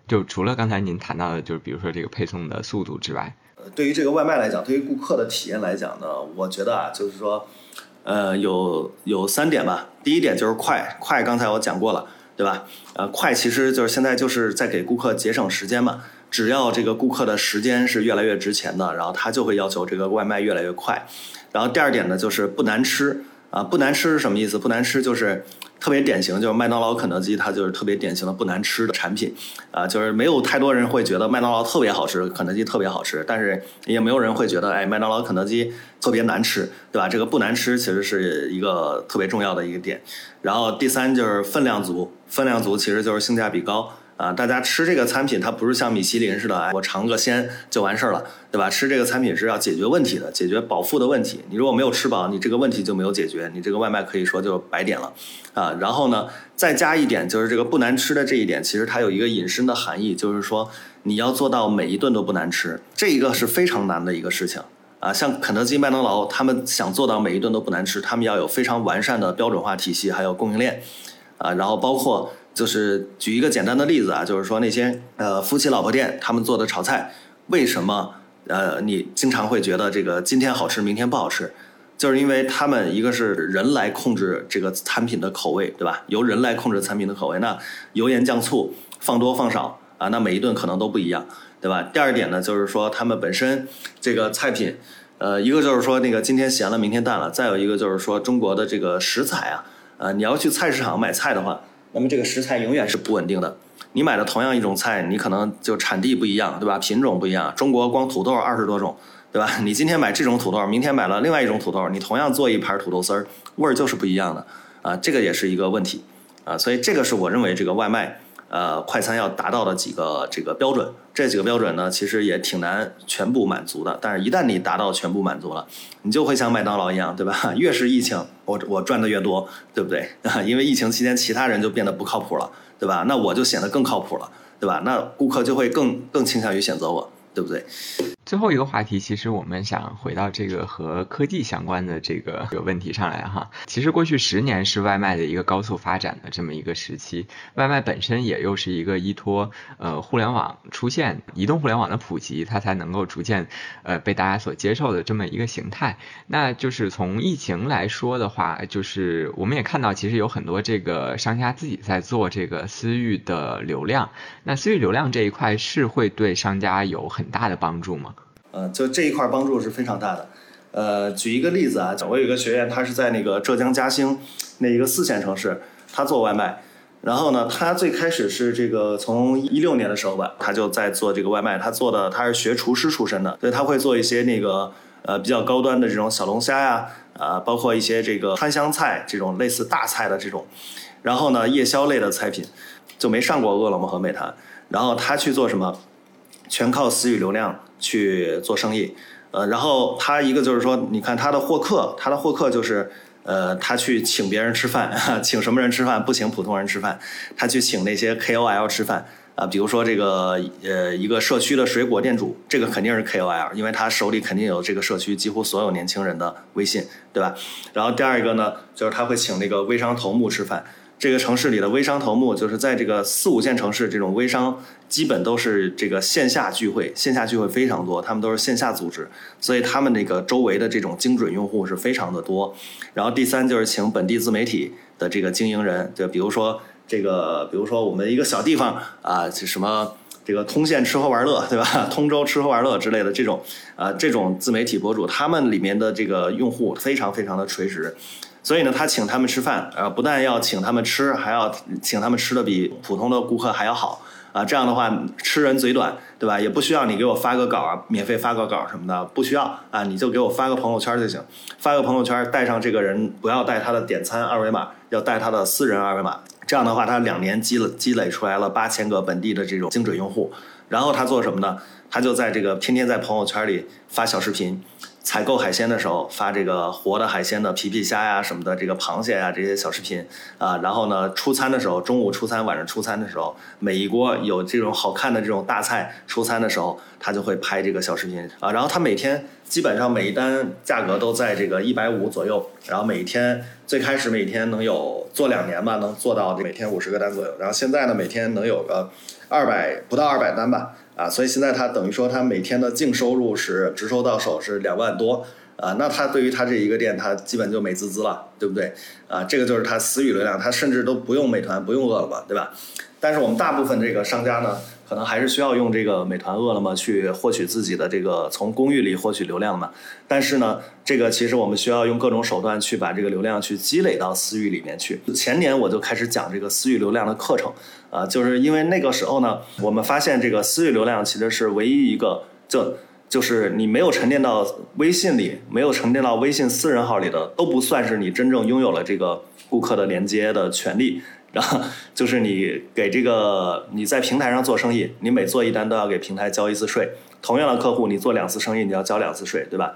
就除了刚才您谈到的，就是比如说这个配送的速度之外，对于这个外卖来讲，对于顾客的体验来讲呢，我觉得啊，就是说。呃，有有三点吧。第一点就是快，快刚才我讲过了，对吧？呃，快其实就是现在就是在给顾客节省时间嘛。只要这个顾客的时间是越来越值钱的，然后他就会要求这个外卖越来越快。然后第二点呢，就是不难吃啊，不难吃是什么意思？不难吃就是。特别典型就是麦当劳、肯德基，它就是特别典型的不难吃的产品，啊，就是没有太多人会觉得麦当劳特别好吃，肯德基特别好吃，但是也没有人会觉得，哎，麦当劳、肯德基特别难吃，对吧？这个不难吃其实是一个特别重要的一个点。然后第三就是分量足，分量足其实就是性价比高。啊，大家吃这个餐品，它不是像米其林似的，哎，我尝个鲜就完事儿了，对吧？吃这个餐品是要解决问题的，解决饱腹的问题。你如果没有吃饱，你这个问题就没有解决，你这个外卖可以说就白点了，啊。然后呢，再加一点，就是这个不难吃的这一点，其实它有一个引申的含义，就是说你要做到每一顿都不难吃，这一个是非常难的一个事情啊。像肯德基、麦当劳，他们想做到每一顿都不难吃，他们要有非常完善的标准化体系，还有供应链，啊，然后包括。就是举一个简单的例子啊，就是说那些呃夫妻老婆店他们做的炒菜，为什么呃你经常会觉得这个今天好吃明天不好吃？就是因为他们一个是人来控制这个产品的口味，对吧？由人来控制产品的口味，那油盐酱醋放多放少啊，那每一顿可能都不一样，对吧？第二点呢，就是说他们本身这个菜品，呃，一个就是说那个今天咸了明天淡了，再有一个就是说中国的这个食材啊，呃，你要去菜市场买菜的话。那么这个食材永远是不稳定的，你买的同样一种菜，你可能就产地不一样，对吧？品种不一样。中国光土豆二十多种，对吧？你今天买这种土豆，明天买了另外一种土豆，你同样做一盘土豆丝儿，味儿就是不一样的，啊，这个也是一个问题，啊，所以这个是我认为这个外卖。呃，快餐要达到的几个这个标准，这几个标准呢，其实也挺难全部满足的。但是，一旦你达到全部满足了，你就会像麦当劳一样，对吧？越是疫情，我我赚的越多，对不对？因为疫情期间，其他人就变得不靠谱了，对吧？那我就显得更靠谱了，对吧？那顾客就会更更倾向于选择我，对不对？最后一个话题，其实我们想回到这个和科技相关的这个个问题上来哈。其实过去十年是外卖的一个高速发展的这么一个时期，外卖本身也又是一个依托呃互联网出现、移动互联网的普及，它才能够逐渐呃被大家所接受的这么一个形态。那就是从疫情来说的话，就是我们也看到，其实有很多这个商家自己在做这个私域的流量。那私域流量这一块是会对商家有很大的帮助吗？呃，就这一块帮助是非常大的。呃，举一个例子啊，我有一个学员，他是在那个浙江嘉兴那一个四线城市，他做外卖。然后呢，他最开始是这个从一六年的时候吧，他就在做这个外卖。他做的他是学厨师出身的，所以他会做一些那个呃比较高端的这种小龙虾呀，啊，包括一些这个川湘菜这种类似大菜的这种。然后呢，夜宵类的菜品就没上过饿了么和美团。然后他去做什么？全靠私域流量。去做生意，呃，然后他一个就是说，你看他的获客，他的获客就是，呃，他去请别人吃饭，请什么人吃饭？不请普通人吃饭，他去请那些 KOL 吃饭啊，比如说这个呃一个社区的水果店主，这个肯定是 KOL，因为他手里肯定有这个社区几乎所有年轻人的微信，对吧？然后第二个呢，就是他会请那个微商头目吃饭。这个城市里的微商头目，就是在这个四五线城市，这种微商基本都是这个线下聚会，线下聚会非常多，他们都是线下组织，所以他们那个周围的这种精准用户是非常的多。然后第三就是请本地自媒体的这个经营人，就比如说这个，比如说我们一个小地方啊，什么这个通县吃喝玩乐，对吧？通州吃喝玩乐之类的这种啊，这种自媒体博主，他们里面的这个用户非常非常的垂直。所以呢，他请他们吃饭，呃，不但要请他们吃，还要请他们吃的比普通的顾客还要好，啊，这样的话吃人嘴短，对吧？也不需要你给我发个稿啊，免费发个稿什么的，不需要啊，你就给我发个朋友圈就行，发个朋友圈带上这个人，不要带他的点餐二维码，要带他的私人二维码。这样的话，他两年积累积累出来了八千个本地的这种精准用户，然后他做什么呢？他就在这个天天在朋友圈里发小视频。采购海鲜的时候发这个活的海鲜的皮皮虾呀什么的，这个螃蟹呀这些小视频啊，然后呢出餐的时候，中午出餐晚上出餐的时候，每一锅有这种好看的这种大菜出餐的时候，他就会拍这个小视频啊，然后他每天基本上每一单价格都在这个一百五左右，然后每天最开始每天能有做两年吧，能做到每天五十个单左右，然后现在呢每天能有个二百不到二百单吧。啊，所以现在他等于说他每天的净收入是直收到手是两万多啊，那他对于他这一个店，他基本就美滋滋了，对不对？啊，这个就是他私域流量，他甚至都不用美团，不用饿了么，对吧？但是我们大部分这个商家呢。可能还是需要用这个美团、饿了么去获取自己的这个从公寓里获取流量嘛。但是呢，这个其实我们需要用各种手段去把这个流量去积累到私域里面去。前年我就开始讲这个私域流量的课程，啊，就是因为那个时候呢，我们发现这个私域流量其实是唯一一个，就就是你没有沉淀到微信里，没有沉淀到微信私人号里的，都不算是你真正拥有了这个顾客的连接的权利。然后就是你给这个你在平台上做生意，你每做一单都要给平台交一次税。同样的客户，你做两次生意，你要交两次税，对吧？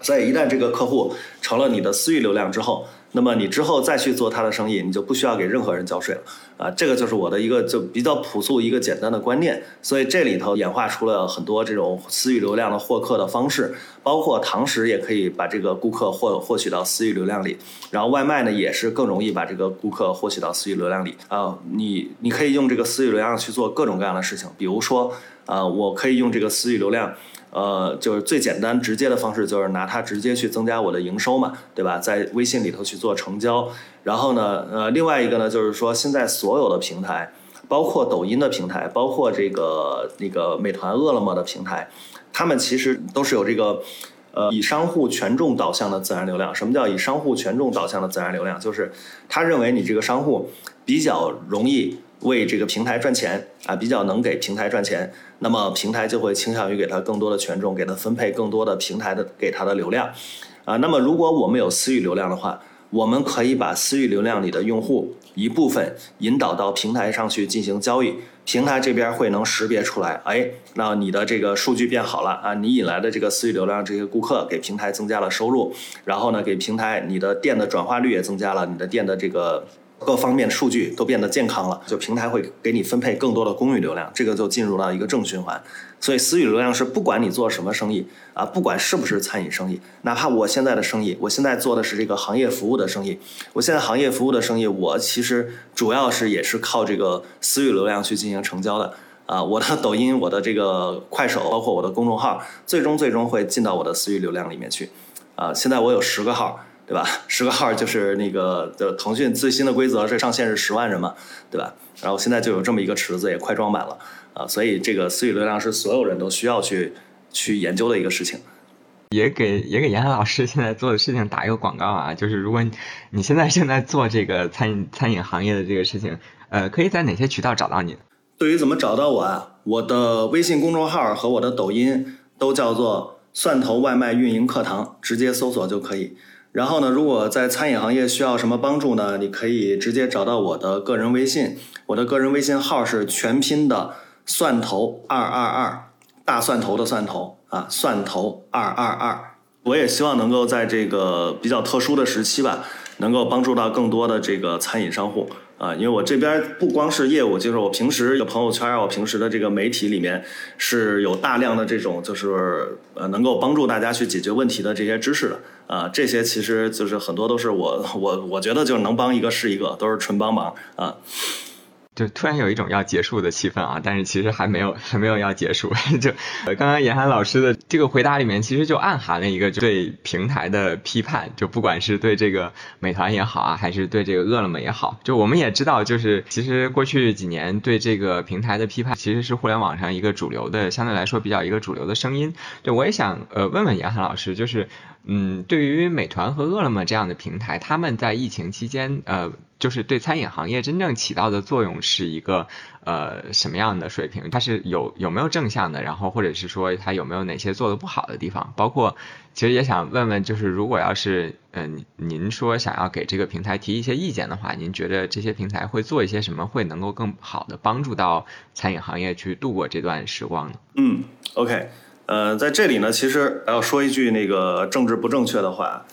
所以一旦这个客户成了你的私域流量之后，那么你之后再去做他的生意，你就不需要给任何人交税了啊！这个就是我的一个就比较朴素一个简单的观念。所以这里头演化出了很多这种私域流量的获客的方式，包括堂食也可以把这个顾客获获取到私域流量里，然后外卖呢也是更容易把这个顾客获取到私域流量里啊。你你可以用这个私域流量去做各种各样的事情，比如说啊，我可以用这个私域流量。呃，就是最简单直接的方式，就是拿它直接去增加我的营收嘛，对吧？在微信里头去做成交，然后呢，呃，另外一个呢，就是说现在所有的平台，包括抖音的平台，包括这个那个美团、饿了么的平台，他们其实都是有这个，呃，以商户权重导向的自然流量。什么叫以商户权重导向的自然流量？就是他认为你这个商户比较容易。为这个平台赚钱啊，比较能给平台赚钱，那么平台就会倾向于给他更多的权重，给他分配更多的平台的给他的流量，啊，那么如果我们有私域流量的话，我们可以把私域流量里的用户一部分引导到平台上去进行交易，平台这边会能识别出来，哎，那你的这个数据变好了啊，你引来的这个私域流量这些顾客给平台增加了收入，然后呢，给平台你的店的转化率也增加了，你的店的这个。各方面数据都变得健康了，就平台会给你分配更多的公域流量，这个就进入到一个正循环。所以私域流量是不管你做什么生意啊，不管是不是餐饮生意，哪怕我现在的生意，我现在做的是这个行业服务的生意，我现在行业服务的生意，我其实主要是也是靠这个私域流量去进行成交的啊。我的抖音、我的这个快手，包括我的公众号，最终最终会进到我的私域流量里面去啊。现在我有十个号。对吧？十个号就是那个的腾讯最新的规则是上限是十万人嘛，对吧？然后现在就有这么一个池子，也快装满了啊，所以这个私域流量是所有人都需要去去研究的一个事情。也给也给严寒老师现在做的事情打一个广告啊，就是如果你现在正在做这个餐饮餐饮行业的这个事情，呃，可以在哪些渠道找到你？对于怎么找到我啊，我的微信公众号和我的抖音都叫做“蒜头外卖运营课堂”，直接搜索就可以。然后呢，如果在餐饮行业需要什么帮助呢？你可以直接找到我的个人微信，我的个人微信号是全拼的蒜头二二二，大蒜头的蒜头啊，蒜头二二二。我也希望能够在这个比较特殊的时期吧，能够帮助到更多的这个餐饮商户。啊，因为我这边不光是业务，就是我平时的朋友圈，我平时的这个媒体里面是有大量的这种，就是呃能够帮助大家去解决问题的这些知识的啊，这些其实就是很多都是我我我觉得就能帮一个是一个，都是纯帮忙啊。就突然有一种要结束的气氛啊，但是其实还没有还没有要结束。就刚刚严寒老师的这个回答里面，其实就暗含了一个对平台的批判，就不管是对这个美团也好啊，还是对这个饿了么也好，就我们也知道，就是其实过去几年对这个平台的批判，其实是互联网上一个主流的，相对来说比较一个主流的声音。就我也想呃问问严寒老师，就是嗯，对于美团和饿了么这样的平台，他们在疫情期间，呃，就是对餐饮行业真正起到的作用是一个呃什么样的水平？它是有有没有正向的？然后或者是说它有没有哪些做的不好的地方？包括其实也想问问，就是如果要是嗯您说想要给这个平台提一些意见的话，您觉得这些平台会做一些什么，会能够更好的帮助到餐饮行业去度过这段时光呢？嗯，OK。呃，在这里呢，其实要说一句那个政治不正确的话，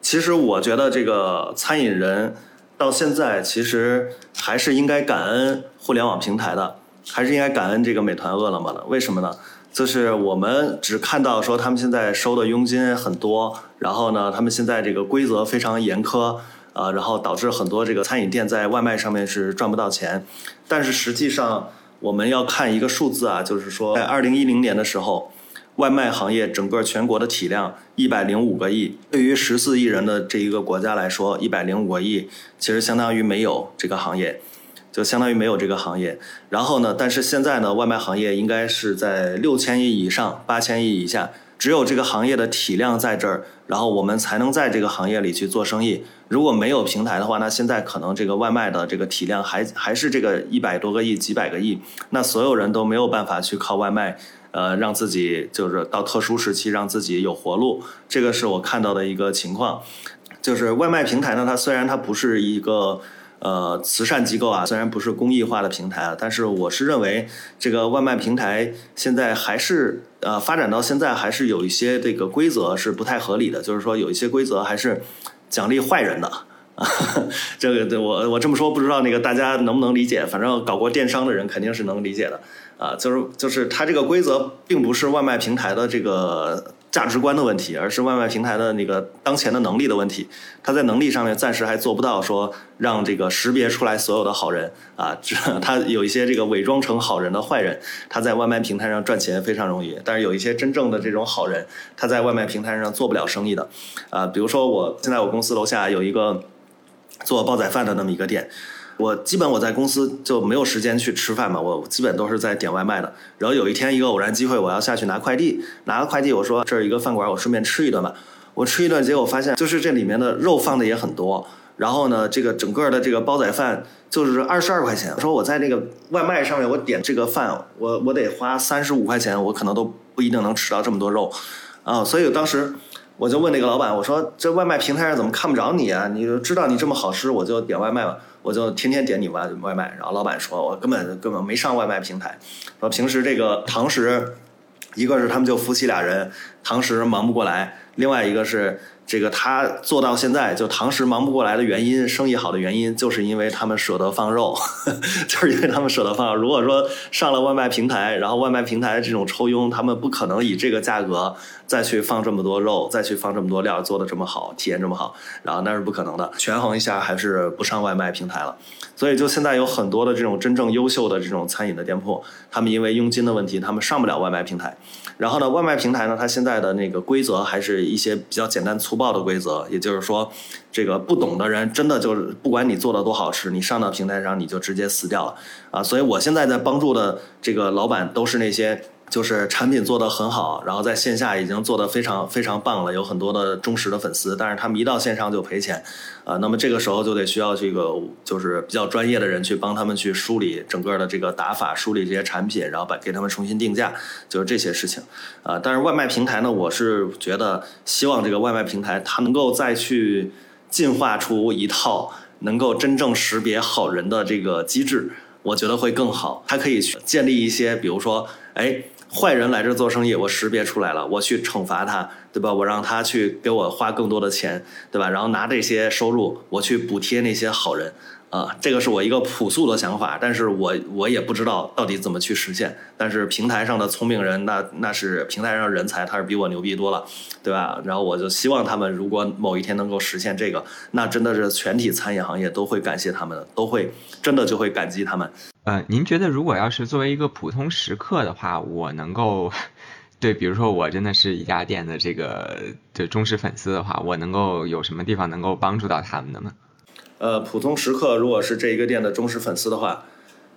其实我觉得这个餐饮人到现在其实还是应该感恩互联网平台的，还是应该感恩这个美团、饿了么的。为什么呢？就是我们只看到说他们现在收的佣金很多，然后呢，他们现在这个规则非常严苛，呃，然后导致很多这个餐饮店在外卖上面是赚不到钱。但是实际上我们要看一个数字啊，就是说在二零一零年的时候。外卖行业整个全国的体量一百零五个亿，对于十四亿人的这一个国家来说，一百零五个亿其实相当于没有这个行业，就相当于没有这个行业。然后呢，但是现在呢，外卖行业应该是在六千亿以上，八千亿以下。只有这个行业的体量在这儿，然后我们才能在这个行业里去做生意。如果没有平台的话，那现在可能这个外卖的这个体量还还是这个一百多个亿、几百个亿，那所有人都没有办法去靠外卖。呃，让自己就是到特殊时期让自己有活路，这个是我看到的一个情况。就是外卖平台呢，它虽然它不是一个呃慈善机构啊，虽然不是公益化的平台啊，但是我是认为这个外卖平台现在还是呃发展到现在还是有一些这个规则是不太合理的，就是说有一些规则还是奖励坏人的。这个对我我这么说不知道那个大家能不能理解，反正搞过电商的人肯定是能理解的。啊，就是就是它这个规则并不是外卖平台的这个价值观的问题，而是外卖平台的那个当前的能力的问题。它在能力上面暂时还做不到说让这个识别出来所有的好人啊，这他有一些这个伪装成好人的坏人，他在外卖平台上赚钱非常容易，但是有一些真正的这种好人，他在外卖平台上做不了生意的。啊，比如说我现在我公司楼下有一个做煲仔饭的那么一个店。我基本我在公司就没有时间去吃饭嘛，我基本都是在点外卖的。然后有一天一个偶然机会，我要下去拿快递，拿个快递，我说这儿一个饭馆，我顺便吃一顿吧。我吃一顿，结果发现就是这里面的肉放的也很多。然后呢，这个整个的这个煲仔饭就是二十二块钱。我说我在那个外卖上面我点这个饭，我我得花三十五块钱，我可能都不一定能吃到这么多肉啊。所以当时我就问那个老板，我说这外卖平台上怎么看不着你啊？你知道你这么好吃，我就点外卖吧。我就天天点你外外卖，然后老板说我根本根本没上外卖平台，说平时这个堂食，一个是他们就夫妻俩人，堂食忙不过来，另外一个是。这个他做到现在就堂食忙不过来的原因，生意好的原因，就是因为他们舍得放肉，就是因为他们舍得放。如果说上了外卖平台，然后外卖平台这种抽佣，他们不可能以这个价格再去放这么多肉，再去放这么多料，做的这么好，体验这么好，然后那是不可能的。权衡一下，还是不上外卖平台了。所以就现在有很多的这种真正优秀的这种餐饮的店铺，他们因为佣金的问题，他们上不了外卖平台。然后呢，外卖平台呢，它现在的那个规则还是一些比较简单粗暴的规则，也就是说，这个不懂的人真的就是不管你做的多好吃，你上到平台上你就直接死掉了啊！所以我现在在帮助的这个老板都是那些。就是产品做得很好，然后在线下已经做得非常非常棒了，有很多的忠实的粉丝，但是他们一到线上就赔钱，啊，那么这个时候就得需要这个就是比较专业的人去帮他们去梳理整个的这个打法，梳理这些产品，然后把给他们重新定价，就是这些事情，啊，但是外卖平台呢，我是觉得希望这个外卖平台它能够再去进化出一套能够真正识别好人的这个机制，我觉得会更好，它可以去建立一些，比如说，哎。坏人来这做生意，我识别出来了，我去惩罚他，对吧？我让他去给我花更多的钱，对吧？然后拿这些收入，我去补贴那些好人。啊，这个是我一个朴素的想法，但是我我也不知道到底怎么去实现。但是平台上的聪明人，那那是平台上人才，他是比我牛逼多了，对吧？然后我就希望他们如果某一天能够实现这个，那真的是全体餐饮行业都会感谢他们的，都会真的就会感激他们。呃，您觉得如果要是作为一个普通食客的话，我能够对，比如说我真的是一家店的这个的忠实粉丝的话，我能够有什么地方能够帮助到他们的吗？呃，普通食客如果是这一个店的忠实粉丝的话，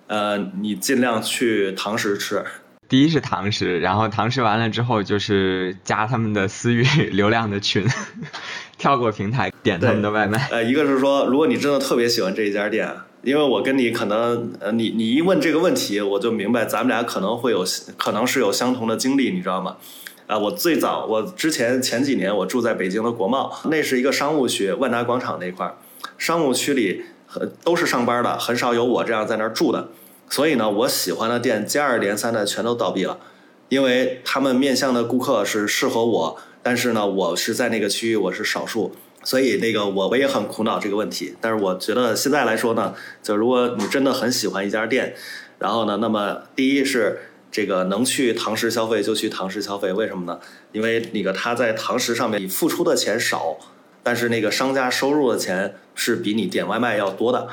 呃，你尽量去堂食吃，第一是堂食，然后堂食完了之后就是加他们的私域流量的群，跳过平台点他们的外卖。呃，一个是说，如果你真的特别喜欢这一家店，因为我跟你可能，呃，你你一问这个问题，我就明白咱们俩可能会有可能是有相同的经历，你知道吗？啊，我最早我之前前几年我住在北京的国贸，那是一个商务区，万达广场那块儿，商务区里很都是上班的，很少有我这样在那儿住的。所以呢，我喜欢的店接二连三的全都倒闭了，因为他们面向的顾客是适合我，但是呢，我是在那个区域我是少数，所以那个我我也很苦恼这个问题。但是我觉得现在来说呢，就如果你真的很喜欢一家店，然后呢，那么第一是这个能去堂食消费就去堂食消费，为什么呢？因为那个他在堂食上面你付出的钱少，但是那个商家收入的钱是比你点外卖要多的。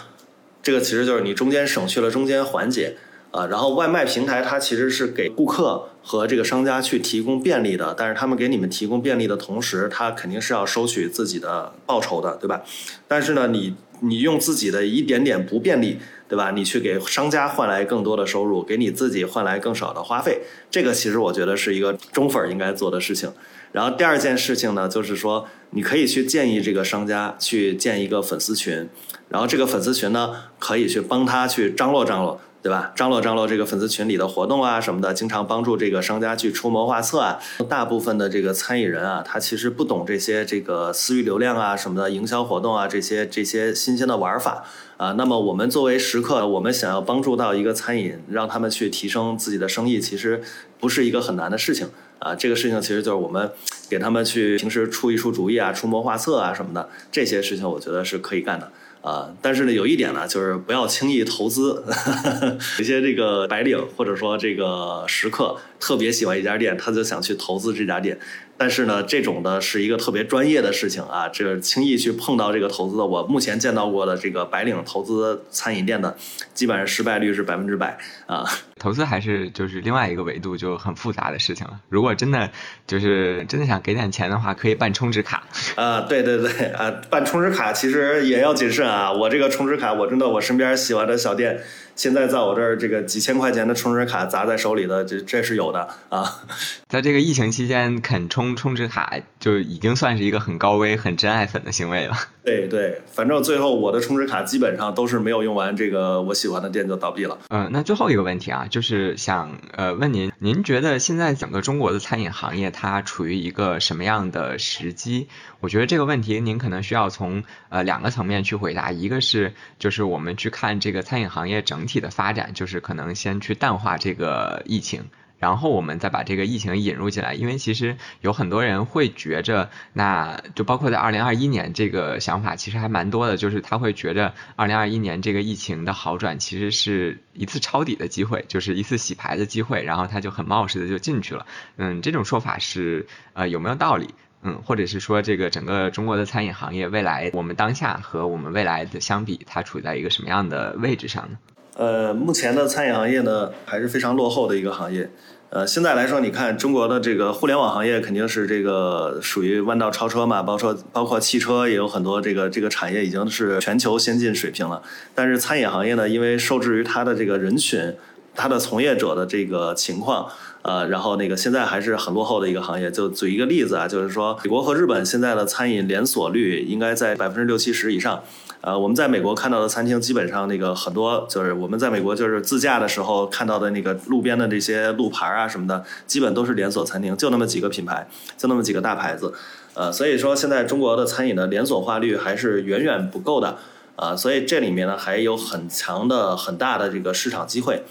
这个其实就是你中间省去了中间环节，啊，然后外卖平台它其实是给顾客和这个商家去提供便利的，但是他们给你们提供便利的同时，他肯定是要收取自己的报酬的，对吧？但是呢，你你用自己的一点点不便利，对吧？你去给商家换来更多的收入，给你自己换来更少的花费，这个其实我觉得是一个中粉应该做的事情。然后第二件事情呢，就是说你可以去建议这个商家去建一个粉丝群。然后这个粉丝群呢，可以去帮他去张罗张罗，对吧？张罗张罗这个粉丝群里的活动啊什么的，经常帮助这个商家去出谋划策啊。大部分的这个餐饮人啊，他其实不懂这些这个私域流量啊什么的营销活动啊这些这些新鲜的玩法啊。那么我们作为食客，我们想要帮助到一个餐饮，让他们去提升自己的生意，其实不是一个很难的事情啊。这个事情其实就是我们给他们去平时出一出主意啊，出谋划策啊什么的，这些事情我觉得是可以干的。啊，但是呢，有一点呢，就是不要轻易投资。有些这个白领或者说这个食客特别喜欢一家店，他就想去投资这家店。但是呢，这种的是一个特别专业的事情啊，这个轻易去碰到这个投资的，我目前见到过的这个白领投资餐饮店的，基本上失败率是百分之百啊。投资还是就是另外一个维度，就很复杂的事情了。如果真的就是真的想给点钱的话，可以办充值卡。啊，对对对，啊，办充值卡其实也要谨慎啊。我这个充值卡，我真的我身边喜欢的小店。现在在我这儿，这个几千块钱的充值卡砸在手里的，这这是有的啊。在这个疫情期间，肯充充值卡就已经算是一个很高危、很真爱粉的行为了。对对，反正最后我的充值卡基本上都是没有用完，这个我喜欢的店就倒闭了。嗯，那最后一个问题啊，就是想呃问您，您觉得现在整个中国的餐饮行业它处于一个什么样的时机？我觉得这个问题您可能需要从呃两个层面去回答，一个是就是我们去看这个餐饮行业整体的发展，就是可能先去淡化这个疫情。然后我们再把这个疫情引入进来，因为其实有很多人会觉着，那就包括在二零二一年这个想法其实还蛮多的，就是他会觉着二零二一年这个疫情的好转其实是一次抄底的机会，就是一次洗牌的机会，然后他就很冒失的就进去了。嗯，这种说法是呃有没有道理？嗯，或者是说这个整个中国的餐饮行业未来，我们当下和我们未来的相比，它处在一个什么样的位置上呢？呃，目前的餐饮行业呢还是非常落后的一个行业。呃，现在来说，你看中国的这个互联网行业肯定是这个属于弯道超车嘛，包括包括汽车也有很多这个这个产业已经是全球先进水平了。但是餐饮行业呢，因为受制于它的这个人群，它的从业者的这个情况，呃，然后那个现在还是很落后的一个行业。就举一个例子啊，就是说美国和日本现在的餐饮连锁率应该在百分之六七十以上。呃，我们在美国看到的餐厅，基本上那个很多就是我们在美国就是自驾的时候看到的那个路边的这些路牌啊什么的，基本都是连锁餐厅，就那么几个品牌，就那么几个大牌子。呃，所以说现在中国的餐饮的连锁化率还是远远不够的。呃，所以这里面呢还有很强的、很大的这个市场机会。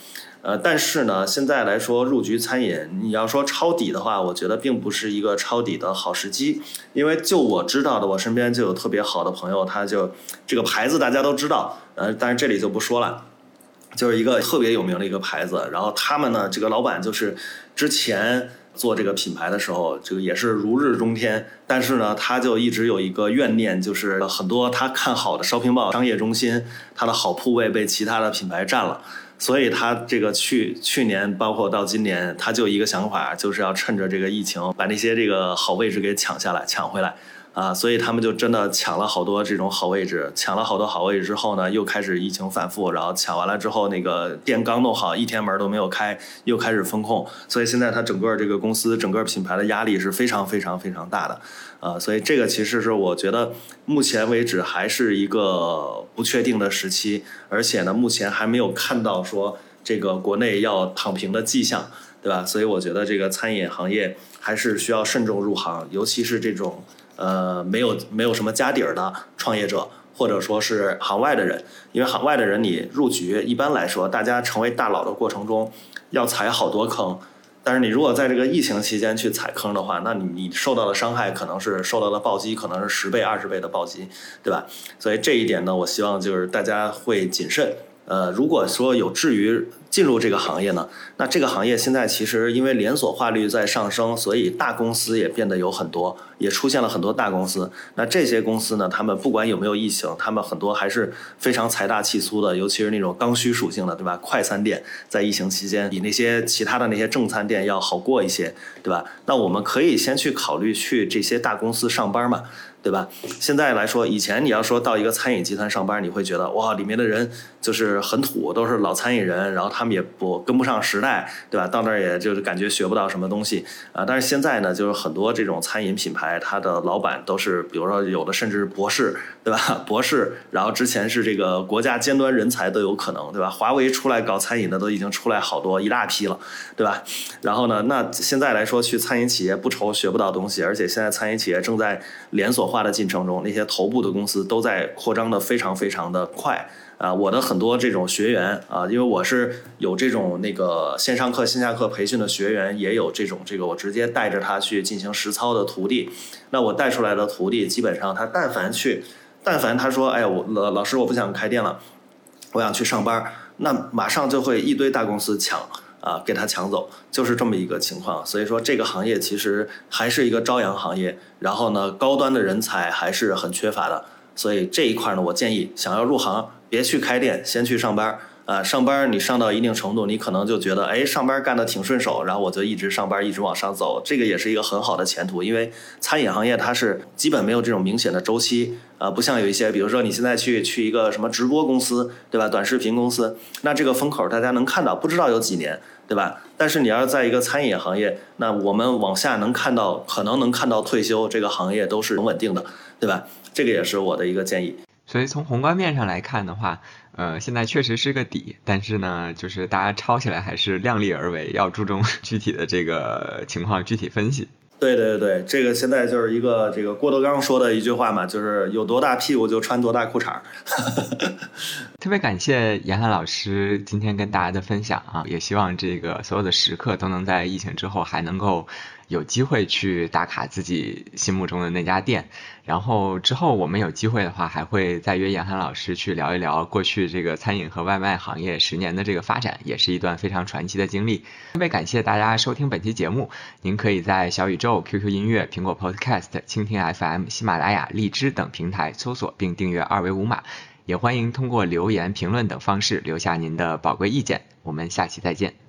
呃，但是呢，现在来说入局餐饮，你要说抄底的话，我觉得并不是一个抄底的好时机，因为就我知道的，我身边就有特别好的朋友，他就这个牌子大家都知道，呃，但是这里就不说了，就是一个特别有名的一个牌子，然后他们呢，这个老板就是之前做这个品牌的时候，这个也是如日中天，但是呢，他就一直有一个怨念，就是很多他看好的 shopping mall 商业中心，它的好铺位被其他的品牌占了。所以他这个去去年，包括到今年，他就一个想法，就是要趁着这个疫情，把那些这个好位置给抢下来、抢回来，啊，所以他们就真的抢了好多这种好位置，抢了好多好位置之后呢，又开始疫情反复，然后抢完了之后，那个店刚弄好，一天门都没有开，又开始风控，所以现在它整个这个公司整个品牌的压力是非常非常非常大的，啊，所以这个其实是我觉得目前为止还是一个不确定的时期，而且呢，目前还没有看到说这个国内要躺平的迹象，对吧？所以我觉得这个餐饮行业还是需要慎重入行，尤其是这种。呃，没有没有什么家底儿的创业者，或者说是行外的人，因为行外的人你入局，一般来说，大家成为大佬的过程中要踩好多坑，但是你如果在这个疫情期间去踩坑的话，那你你受到的伤害可能是受到的暴击可能是十倍、二十倍的暴击，对吧？所以这一点呢，我希望就是大家会谨慎。呃，如果说有至于进入这个行业呢，那这个行业现在其实因为连锁化率在上升，所以大公司也变得有很多，也出现了很多大公司。那这些公司呢，他们不管有没有疫情，他们很多还是非常财大气粗的，尤其是那种刚需属性的，对吧？快餐店在疫情期间比那些其他的那些正餐店要好过一些，对吧？那我们可以先去考虑去这些大公司上班嘛。对吧？现在来说，以前你要说到一个餐饮集团上班，你会觉得哇，里面的人就是很土，都是老餐饮人，然后他们也不跟不上时代，对吧？到那儿也就是感觉学不到什么东西啊。但是现在呢，就是很多这种餐饮品牌，它的老板都是，比如说有的甚至博士，对吧？博士，然后之前是这个国家尖端人才都有可能，对吧？华为出来搞餐饮的都已经出来好多一大批了，对吧？然后呢，那现在来说去餐饮企业不愁学不到东西，而且现在餐饮企业正在连锁。化的进程中，那些头部的公司都在扩张的非常非常的快啊！我的很多这种学员啊，因为我是有这种那个线上课、线下课培训的学员，也有这种这个我直接带着他去进行实操的徒弟。那我带出来的徒弟，基本上他但凡去，但凡他说，哎，我老老师我不想开店了，我想去上班，那马上就会一堆大公司抢。啊，给他抢走，就是这么一个情况。所以说，这个行业其实还是一个朝阳行业。然后呢，高端的人才还是很缺乏的。所以这一块呢，我建议想要入行，别去开店，先去上班。啊，上班你上到一定程度，你可能就觉得，哎，上班干的挺顺手，然后我就一直上班，一直往上走，这个也是一个很好的前途。因为餐饮行业它是基本没有这种明显的周期，啊，不像有一些，比如说你现在去去一个什么直播公司，对吧？短视频公司，那这个风口大家能看到，不知道有几年，对吧？但是你要是在一个餐饮行业，那我们往下能看到，可能能看到退休，这个行业都是很稳定的，对吧？这个也是我的一个建议。所以从宏观面上来看的话，呃，现在确实是个底，但是呢，就是大家抄起来还是量力而为，要注重 具体的这个情况具体分析。对对对，这个现在就是一个这个郭德纲说的一句话嘛，就是有多大屁股就穿多大裤衩。特别感谢严寒老师今天跟大家的分享啊，也希望这个所有的食客都能在疫情之后还能够。有机会去打卡自己心目中的那家店，然后之后我们有机会的话，还会再约严寒老师去聊一聊过去这个餐饮和外卖行业十年的这个发展，也是一段非常传奇的经历。特别感谢大家收听本期节目，您可以在小宇宙、QQ 音乐、苹果 Podcast、蜻蜓 FM、喜马拉雅、荔枝等平台搜索并订阅二维五码，也欢迎通过留言、评论等方式留下您的宝贵意见。我们下期再见。